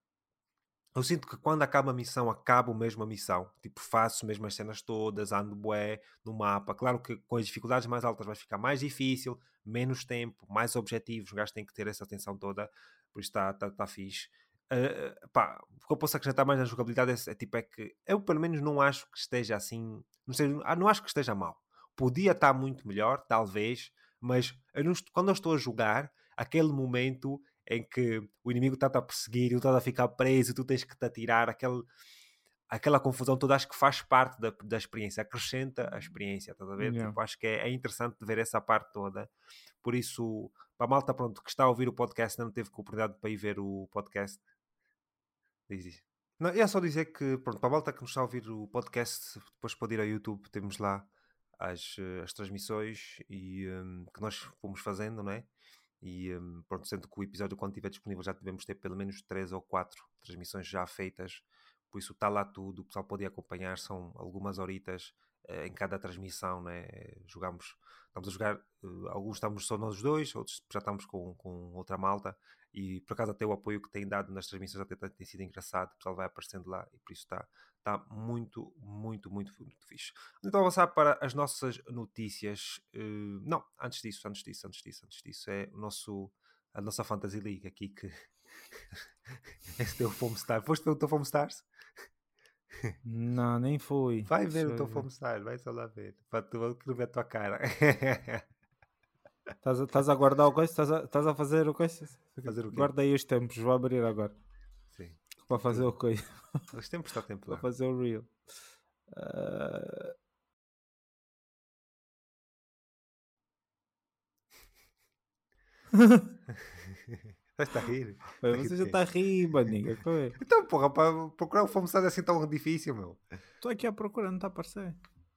Eu sinto que quando acaba a missão, acabo mesmo a missão. Tipo, faço mesmo as cenas todas, ando bué no mapa. Claro que com as dificuldades mais altas vai ficar mais difícil, menos tempo, mais objetivos. O gajo tem que ter essa atenção toda. Por isso está tá, tá fixe. Uh, pá, o que eu posso acrescentar mais na jogabilidade é, é, tipo é que eu pelo menos não acho que esteja assim não, sei, ah, não acho que esteja mal podia estar muito melhor, talvez, mas eu não, quando eu estou a jogar, aquele momento em que o inimigo está a perseguir e tu estás a ficar preso, tu tens que te atirar, aquele, aquela confusão toda, acho que faz parte da, da experiência, acrescenta a experiência, estás a ver? Yeah. Tipo, acho que é, é, interessante ver essa parte toda. Por isso, para a malta pronto, que está a ouvir o podcast, não teve oportunidade para ir ver o podcast, diz isso. Não, é só dizer que, pronto, para a malta que nos está a ouvir o podcast, depois pode ir ao YouTube, temos lá as, eh, as transmissões e, um, que nós fomos fazendo, não é? E um, pronto, sendo que o episódio, quando estiver disponível, já devemos ter pelo menos três ou quatro transmissões já feitas, por isso está lá tudo, o pessoal pode acompanhar, são algumas horitas uh, em cada transmissão, né? Jogamos, estamos a jogar, uh, alguns estamos só nós dois, outros já estamos com, com outra malta, e por acaso até o apoio que tem dado nas transmissões até tem sido engraçado, o pessoal vai aparecendo lá e por isso está, está muito, muito, muito, muito fixe. Então avançar para as nossas notícias. Uh, não, antes disso, antes disso, antes disso, antes disso, é o nosso, a nossa Fantasy League aqui que esse teu Foam Star. Foste ver o teu Foam Stars? Não, nem fui. Vai ver Deixa o teu Foam Star, vai só lá ver. Para tu ver a tua cara. Estás a, a guardar o coisa? Estás a, estás a fazer o coisa? Fazer o quê? Guarda aí os tempos, vou abrir agora. Sim. Para fazer o coisa. Os tempos está tempo lá. Para fazer o real. Uh... Estás a rir? você já está a rir, maninha. É? Então, porra, para procurar o Fomos é assim tão difícil, meu. Estou aqui a procurar, não está a aparecer.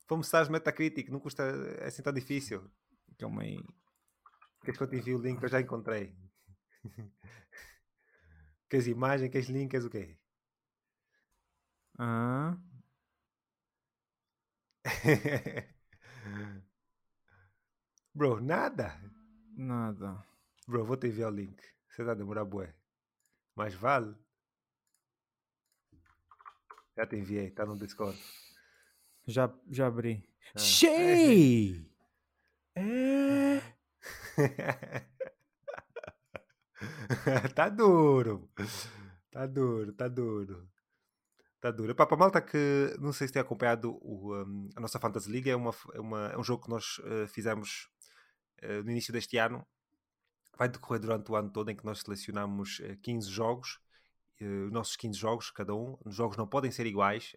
Fomos Metacritic, não custa é assim tão difícil. Calma aí. Queres que eu te envie o link? Eu já encontrei. queres imagem? Queres link? Queres o quê? Ah. Bro, nada. Nada. Bro, vou te enviar o link. Você tá a demorar bué. Mas vale. Já te enviei, tá no Discord. Já, já abri. Ah. Cheio! É. tá duro. Tá duro, tá duro. Tá duro. A malta que não sei se tem acompanhado o, um, a nossa Fantasy League, é, uma, é, uma, é um jogo que nós uh, fizemos uh, no início deste ano. Vai decorrer durante o ano todo em que nós selecionamos uh, 15 jogos. Os nossos 15 jogos, cada um. Os jogos não podem ser iguais.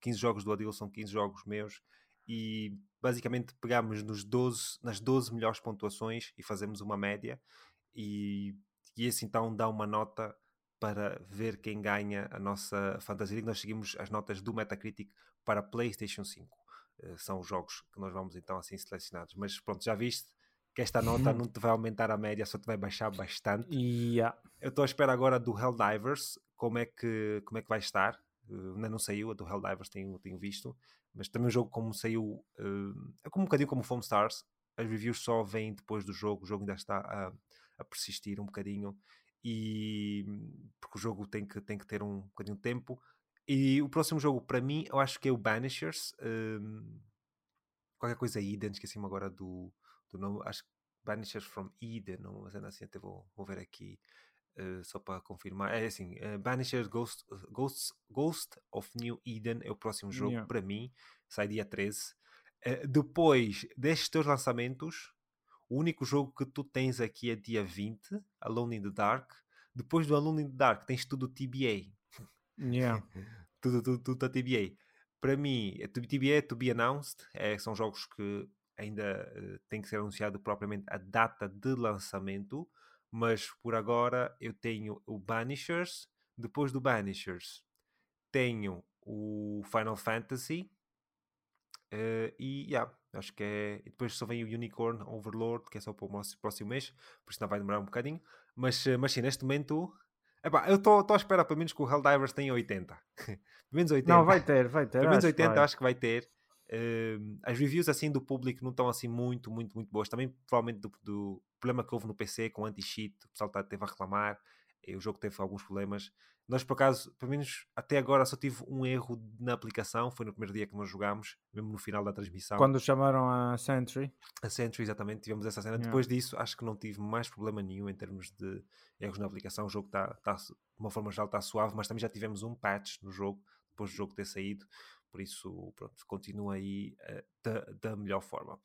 15 jogos do Adil são 15 jogos meus. E basicamente pegamos nos 12, nas 12 melhores pontuações e fazemos uma média. E, e esse então dá uma nota para ver quem ganha a nossa Fantasy League. Nós seguimos as notas do Metacritic para PlayStation 5. Uh, eh, são os jogos que nós vamos então assim selecionados. Mas pronto, já viste que esta nota não te vai aumentar a média, só te vai baixar bastante. Yeah. Eu estou à espera agora do Helldivers, como é que, como é que vai estar. Ainda não saiu, a do Helldivers tenho, tenho visto, mas também o jogo como saiu, uh, é como um bocadinho como o Foam Stars, as reviews só vêm depois do jogo, o jogo ainda está a, a persistir um bocadinho e porque o jogo tem que, tem que ter um bocadinho de tempo. E o próximo jogo, para mim, eu acho que é o Banishers. Um, qualquer coisa Eden, esqueci-me agora do, do nome. Acho que Banishers from Eden, mas ainda assim até vou, vou ver aqui uh, só para confirmar. É assim: uh, Banishers Ghost, Ghost, Ghost of New Eden é o próximo jogo yeah. para mim, sai dia 13. Uh, eh, depois destes teus lançamentos, o único jogo que tu tens aqui é dia 20, Alone in the Dark. Depois do Alone in the Dark tens tudo TBA. Yeah. tudo, tudo, tudo a TBA. Para mim, é TBA, to be announced, é, são jogos que ainda uh, tem que ser anunciado propriamente a data de lançamento, mas por agora eu tenho o Banishers, depois do Banishers tenho o Final Fantasy uh, e yeah, Acho que é. E depois só vem o Unicorn Overlord, que é só para o próximo mês, por isso não vai demorar um bocadinho. Mas, eh, mas sim, neste momento. Epá, eu estou à espera pelo menos que o Helldivers tenha 80. pelo menos 80. Não, vai ter, vai ter. Pelo menos 80 vai. acho que vai ter. Uh, as reviews assim do público não estão assim muito, muito, muito boas. Também provavelmente do, do problema que houve no PC com anti-cheat, o pessoal tá, teve a reclamar. E o jogo teve alguns problemas. Nós, por acaso, pelo menos até agora, só tive um erro na aplicação. Foi no primeiro dia que nós jogámos, mesmo no final da transmissão. Quando chamaram a Sentry. A Sentry, exatamente, tivemos essa cena. Yeah. Depois disso, acho que não tive mais problema nenhum em termos de erros na aplicação. O jogo está, tá, de uma forma geral, está suave, mas também já tivemos um patch no jogo, depois do jogo ter saído. Por isso, pronto, continua aí uh, da, da melhor forma.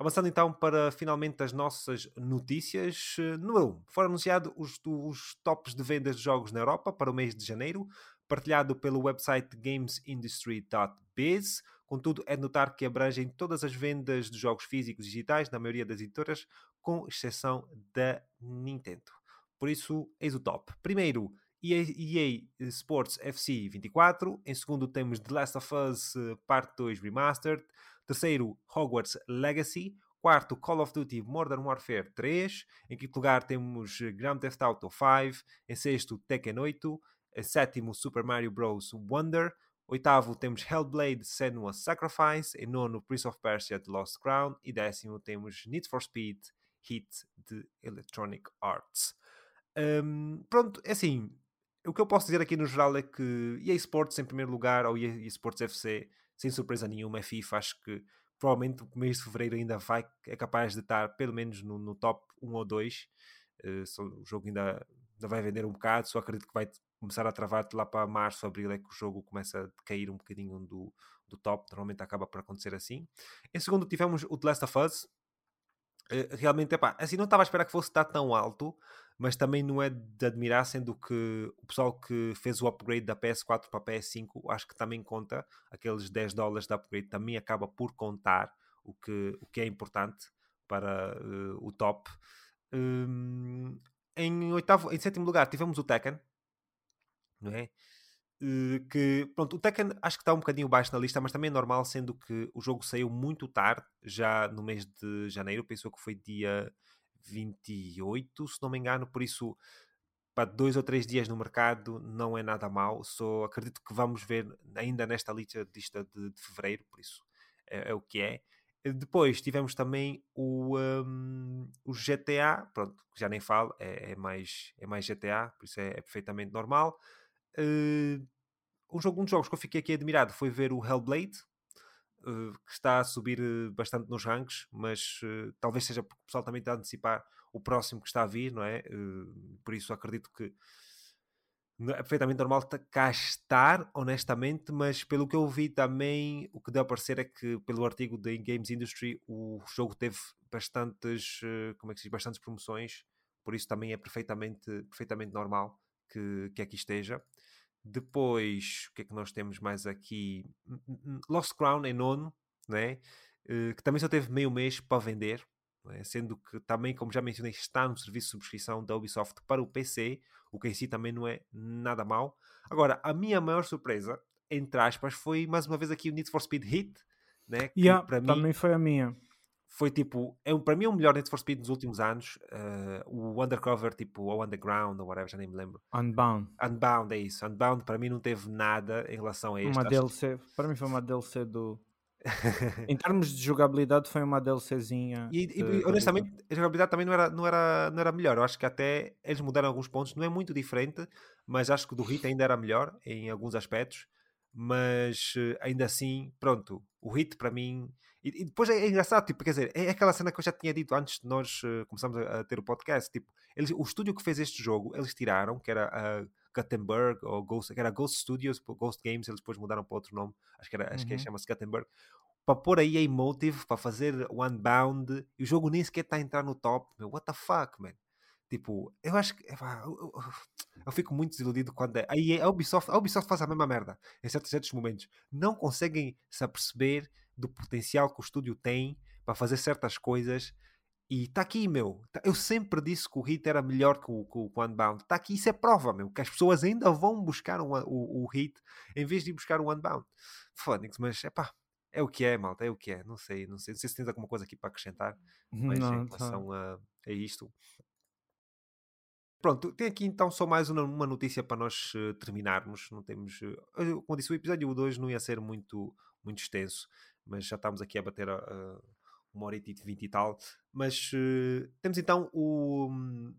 Avançando então para finalmente as nossas notícias. Eh, número 1. Um, foram anunciados os, os tops de vendas de jogos na Europa para o mês de janeiro, partilhado pelo website gamesindustry.biz. Contudo, é de notar que abrangem todas as vendas de jogos físicos e digitais na maioria das editoras, com exceção da Nintendo. Por isso, eis o top. Primeiro, EA, EA Sports FC 24. Em segundo, temos The Last of Us eh, Part 2 Remastered. Terceiro, Hogwarts Legacy. Quarto, Call of Duty Modern Warfare 3. Em quinto lugar temos eh, Grand Theft Auto 5. Em sexto, Tekken 8. Em sétimo, Super Mario Bros. Wonder. Oitavo, temos Hellblade Senua's Sacrifice. Em nono, Prince of Persia The Lost Crown. E décimo, temos Need for Speed Hit de Electronic Arts. Um, pronto, é assim. O que eu posso dizer aqui no geral é que EA Sports em primeiro lugar, ou EA Sports FC, sem surpresa nenhuma, a FIFA acho que provavelmente o mês de fevereiro ainda vai, é capaz de estar pelo menos no, no top 1 ou 2. Uh, o jogo ainda, ainda vai vender um bocado, só acredito que vai começar a travar lá para março, abril é que o jogo começa a cair um bocadinho do, do top, normalmente acaba por acontecer assim. Em segundo tivemos o The Last of Us, realmente, epá, assim não estava a esperar que fosse estar tão alto, mas também não é de admirar, sendo que o pessoal que fez o upgrade da PS4 para a PS5, acho que também conta, aqueles 10 dólares de upgrade também acaba por contar, o que, o que é importante para uh, o top. Um, em, oitavo, em sétimo lugar tivemos o Tekken, não é? Uh, que, pronto, o Tekken acho que está um bocadinho baixo na lista, mas também é normal, sendo que o jogo saiu muito tarde, já no mês de janeiro, pensou que foi dia 28, se não me engano, por isso para dois ou três dias no mercado não é nada mal. Só acredito que vamos ver ainda nesta lista, lista de, de fevereiro, por isso é, é, o que é. Depois tivemos também o, um, o GTA, pronto, já nem falo, é, é, mais, é mais GTA, por isso é, é perfeitamente normal. Uh, um, jogo, um dos jogos que eu fiquei aqui admirado foi ver o Hellblade, uh, que está a subir uh, bastante nos ranks, mas talvez seja porque o pessoal também está a antecipar o próximo que está a vir, não é? por isso acredito que é perfeitamente normal cá estar, honestamente, mas pelo que eu vi também, o que deu a parecer é que, pelo artigo da Games Industry, o jogo teve bastantes, como é que se diz, bastantes promoções, por isso também é perfeitamente, perfeitamente normal que, que aqui esteja. Depois, o que é que nós temos mais aqui? Lost Crown em nono, né? que também só teve meio mês para vender, né? sendo que também, como já mencionei, está no serviço de subscrição da Ubisoft para o PC, o que em si também não é nada mal. Agora, a minha maior surpresa, entre aspas, foi mais uma vez aqui o Need for Speed Hit, né? que yeah, para mim também foi a minha foi tipo, é, para mim é o melhor Need for Speed nos últimos anos. Uh, o Undercover, tipo, ou Underground, ou whatever, já nem me lembro. Unbound. Unbound, é isso. Unbound para mim não teve nada em relação a este. Uma DLC, que... para mim foi uma DLC do. em termos de jogabilidade, foi uma DLCzinha. E, de, e honestamente, a jogabilidade também não era, não, era, não era melhor. Eu acho que até eles mudaram alguns pontos, não é muito diferente, mas acho que o do Hit ainda era melhor em alguns aspectos. Mas eh, ainda assim, pronto, o Hit para mim e, e, depois é, é, engraçado, tipo, quer dizer, é aquela cena que eu já tinha dito antes de nós uh, começarmos a, a, ter o podcast. Tipo, eles, o estúdio que fez este jogo, eles tiraram, que era a Gutenberg, ou Ghost, que era Ghost Studios, Ghost Games, eles depois mudaram para outro nome, acho que, era, uhum. acho que é, uhum. chama-se Gutenberg, para pôr aí a Emotive, para fazer o Unbound, e o jogo nem sequer está a entrar no top. Meu, what the fuck, man? Tipo, eu acho que. Eu, eu, eu, fico muito desiludido quando. É, aí a Ubisoft, a Ubisoft faz a mesma merda em certos, certos momentos. Não conseguem se aperceber do potencial que o estúdio tem para fazer certas coisas. E está aqui, meu. Tá, eu sempre disse que o Hit era melhor que o, que o Unbound. Está aqui, isso é prova, meu. Que as pessoas ainda vão buscar o, o, o Hit em vez de ir buscar o Unbound. Fónix, mas é pá. É o que é, malta, é o que é. Não sei, não sei, não sei se tens alguma coisa aqui para acrescentar, mas não, em tá. relação a, a isto. Pronto, tem aqui então só mais uma, uma notícia para nós uh, terminarmos. Não temos. Uh, como disse, o episódio 2 não ia ser muito, muito extenso mas já estamos aqui a bater a uma hora e vinte e tal. Mas uh, temos então o, um,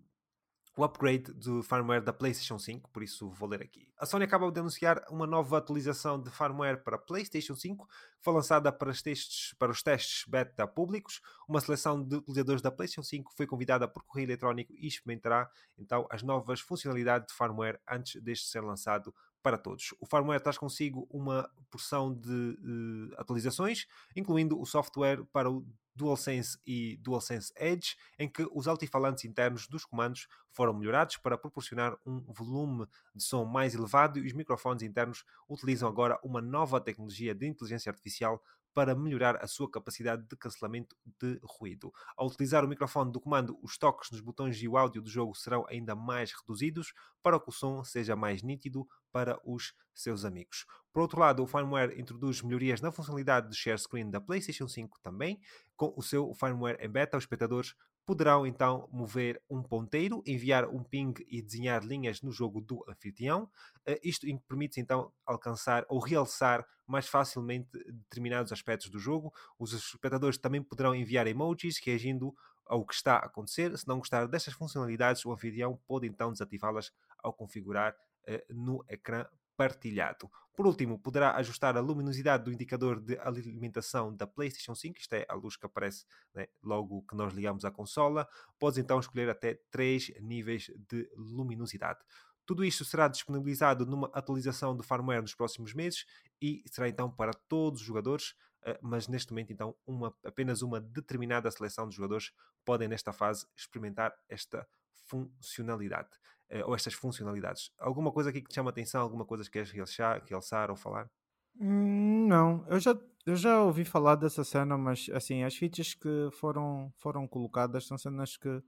o upgrade do firmware da PlayStation 5, por isso vou ler aqui. A Sony acaba de anunciar uma nova atualização de firmware para PlayStation 5, que foi lançada para os testes, para os testes beta públicos. Uma seleção de utilizadores da PlayStation 5 foi convidada por correio eletrónico e experimentará então as novas funcionalidades de firmware antes deste ser lançado para todos. O firmware traz consigo uma porção de uh, atualizações, incluindo o software para o DualSense e DualSense Edge, em que os altifalantes internos dos comandos foram melhorados para proporcionar um volume de som mais elevado e os microfones internos utilizam agora uma nova tecnologia de inteligência artificial para melhorar a sua capacidade de cancelamento de ruído. Ao utilizar o microfone do comando, os toques nos botões e o áudio do jogo serão ainda mais reduzidos para que o som seja mais nítido para os seus amigos. Por outro lado, o firmware introduz melhorias na funcionalidade de share screen da PlayStation 5 também. Com o seu firmware em beta, os espectadores poderão então mover um ponteiro, enviar um ping e desenhar linhas no jogo do anfitrião. Uh, isto permite então alcançar ou realçar mais facilmente determinados aspectos do jogo. Os espectadores também poderão enviar emojis reagindo ao que está a acontecer. Se não gostar destas funcionalidades, o anfitrião pode então desativá-las ao configurar uh, no ecrã partilhado. Por último, poderá ajustar a luminosidade do indicador de alimentação da PlayStation 5, isto é a luz que aparece né, logo que nós ligamos à consola. Podes então escolher até três níveis de luminosidade. Tudo isto será disponibilizado numa atualização do firmware nos próximos meses e será então para todos os jogadores, eh, mas neste momento então uma, apenas uma determinada seleção de jogadores podem nesta fase experimentar esta funcionalidade. Eh, ou estas funcionalidades. Alguma coisa aqui que te chama a atenção? Alguma coisa que queres realçar, realçar ou falar? Hum, não, eu já, eu já ouvi falar dessa cena, mas assim, as features que foram, foram colocadas são cenas que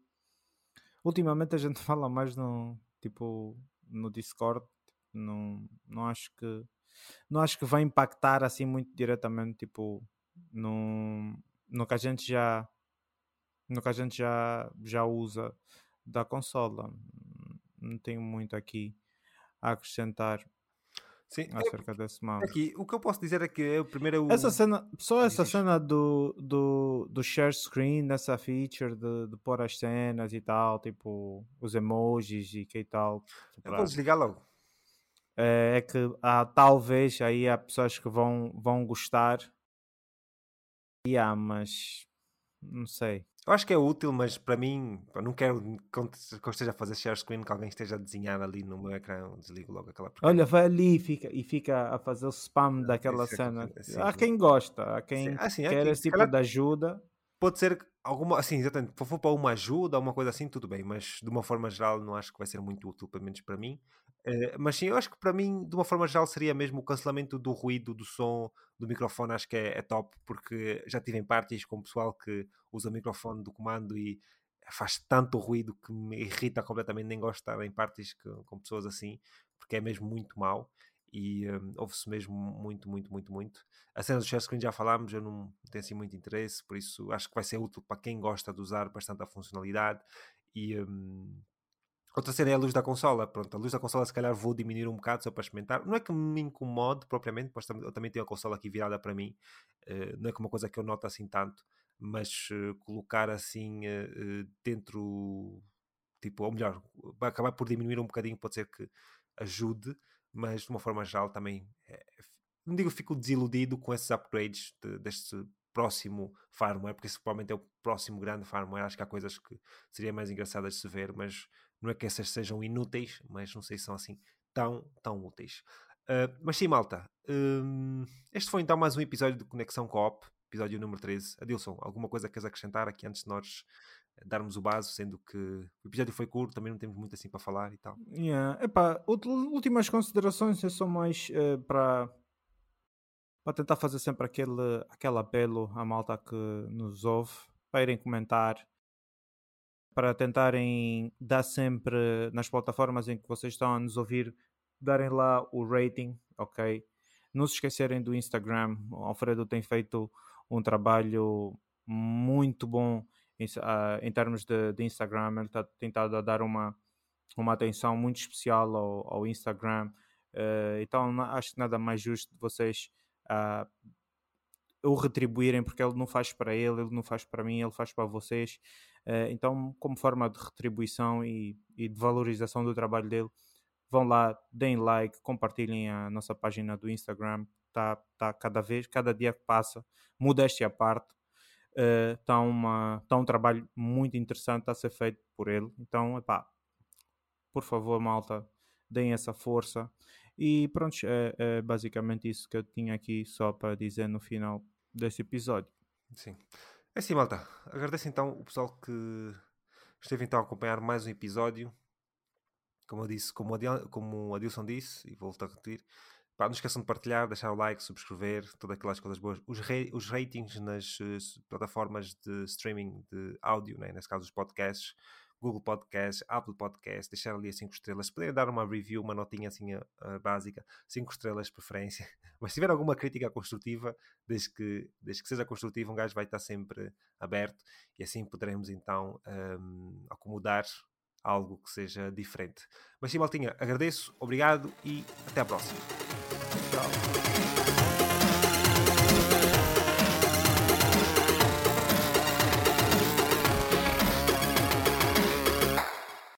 ultimamente a gente fala mais no tipo no Discord. Não, não acho que não acho que vai impactar assim muito diretamente tipo no, no que a gente já no que a gente já, já usa da consola não tenho muito aqui a acrescentar Sim, é acerca é, desse mouse. Aqui, o que eu posso dizer é que eu primeiro eu... essa cena, só essa cena do, do, do share screen, nessa feature de, de pôr as cenas e tal, tipo os emojis e que tal. Tipo, eu vou desligar logo. É, é que há, talvez aí há pessoas que vão, vão gostar Yeah, mas não sei. Eu acho que é útil, mas para mim, não quero que eu esteja a fazer share screen que alguém esteja a desenhar ali no meu ecrã, desligo logo aquela porcaria. Olha, vai ali e fica, e fica a fazer o spam ah, daquela cena. Sim, há quem gosta, há quem assim, quer esse tipo de ajuda. Pode ser alguma, assim, exatamente, se for para uma ajuda, uma coisa assim, tudo bem, mas de uma forma geral não acho que vai ser muito útil, pelo menos para mim. Uh, mas sim, eu acho que para mim, de uma forma geral, seria mesmo o cancelamento do ruído, do som, do microfone, acho que é, é top, porque já tive em partes com o pessoal que usa o microfone do comando e faz tanto ruído que me irrita completamente, nem gosto de estar em partes com pessoas assim, porque é mesmo muito mau e um, ouve-se mesmo muito, muito, muito, muito. A cena do share screen já falámos, eu não tenho assim muito interesse, por isso acho que vai ser útil para quem gosta de usar bastante a funcionalidade e um, Outra cena é a luz da consola. Pronto, a luz da consola se calhar vou diminuir um bocado só para experimentar. Não é que me incomode propriamente, pois eu também tenho a consola aqui virada para mim. Uh, não é que uma coisa que eu noto assim tanto, mas uh, colocar assim uh, dentro, tipo, ou melhor, vai acabar por diminuir um bocadinho, pode ser que ajude, mas de uma forma geral também, é, não digo fico desiludido com esses upgrades de, deste próximo firmware, porque esse provavelmente é o próximo grande firmware. Acho que há coisas que seria mais engraçadas de se ver, mas não é que essas sejam inúteis, mas não sei se são assim tão, tão úteis. Uh, mas sim, malta. Um, este foi então mais um episódio de Conexão Coop, episódio número 13. Adilson, alguma coisa queres acrescentar aqui antes de nós darmos o base, sendo que o episódio foi curto, também não temos muito assim para falar e tal. Yeah. Epá, últimas considerações é só mais uh, para para tentar fazer sempre aquele, aquele apelo à malta que nos ouve para irem comentar para tentarem dar sempre nas plataformas em que vocês estão a nos ouvir, darem lá o rating, ok? Não se esquecerem do Instagram. O Alfredo tem feito um trabalho muito bom em, uh, em termos de, de, Instagram. Ele está tentado a dar uma, uma atenção muito especial ao, ao Instagram. Uh, então acho que nada mais justo de vocês uh, o retribuírem, porque ele não faz para ele, ele não faz para mim, ele faz para vocês. Uh, então, como forma de retribuição e, e, de valorização do trabalho dele, vão lá, deem like, compartilhem a nossa página do Instagram. Está tá cada vez, cada dia que passa, modéstia à parte, está uh, uma, tá um trabalho muito interessante a ser feito por ele. Então, epá, por favor, malta, deem essa força. E pronto, é, é basicamente isso que eu tinha aqui só para dizer no final desse episódio. Sim. É assim, malta. Agradeço então o pessoal que esteve então a acompanhar mais um episódio. Como eu disse, como, Adil, como o Adilson disse, e volto a repetir, pá, não esqueçam de partilhar, deixar o like, subscrever, todas aquelas coisas boas. Os, os ratings nas uh, plataformas de streaming de áudio, né? nesse caso os podcasts, Google Podcast, Apple Podcast, deixar ali as 5 estrelas. Se puderem dar uma review, uma notinha assim uh, básica, 5 estrelas de preferência. Mas se tiver alguma crítica construtiva, desde que, desde que seja construtiva, um gajo vai estar sempre aberto e assim poderemos então um, acomodar algo que seja diferente. Mas sim, Maltinha, agradeço, obrigado e até à próxima. Tchau.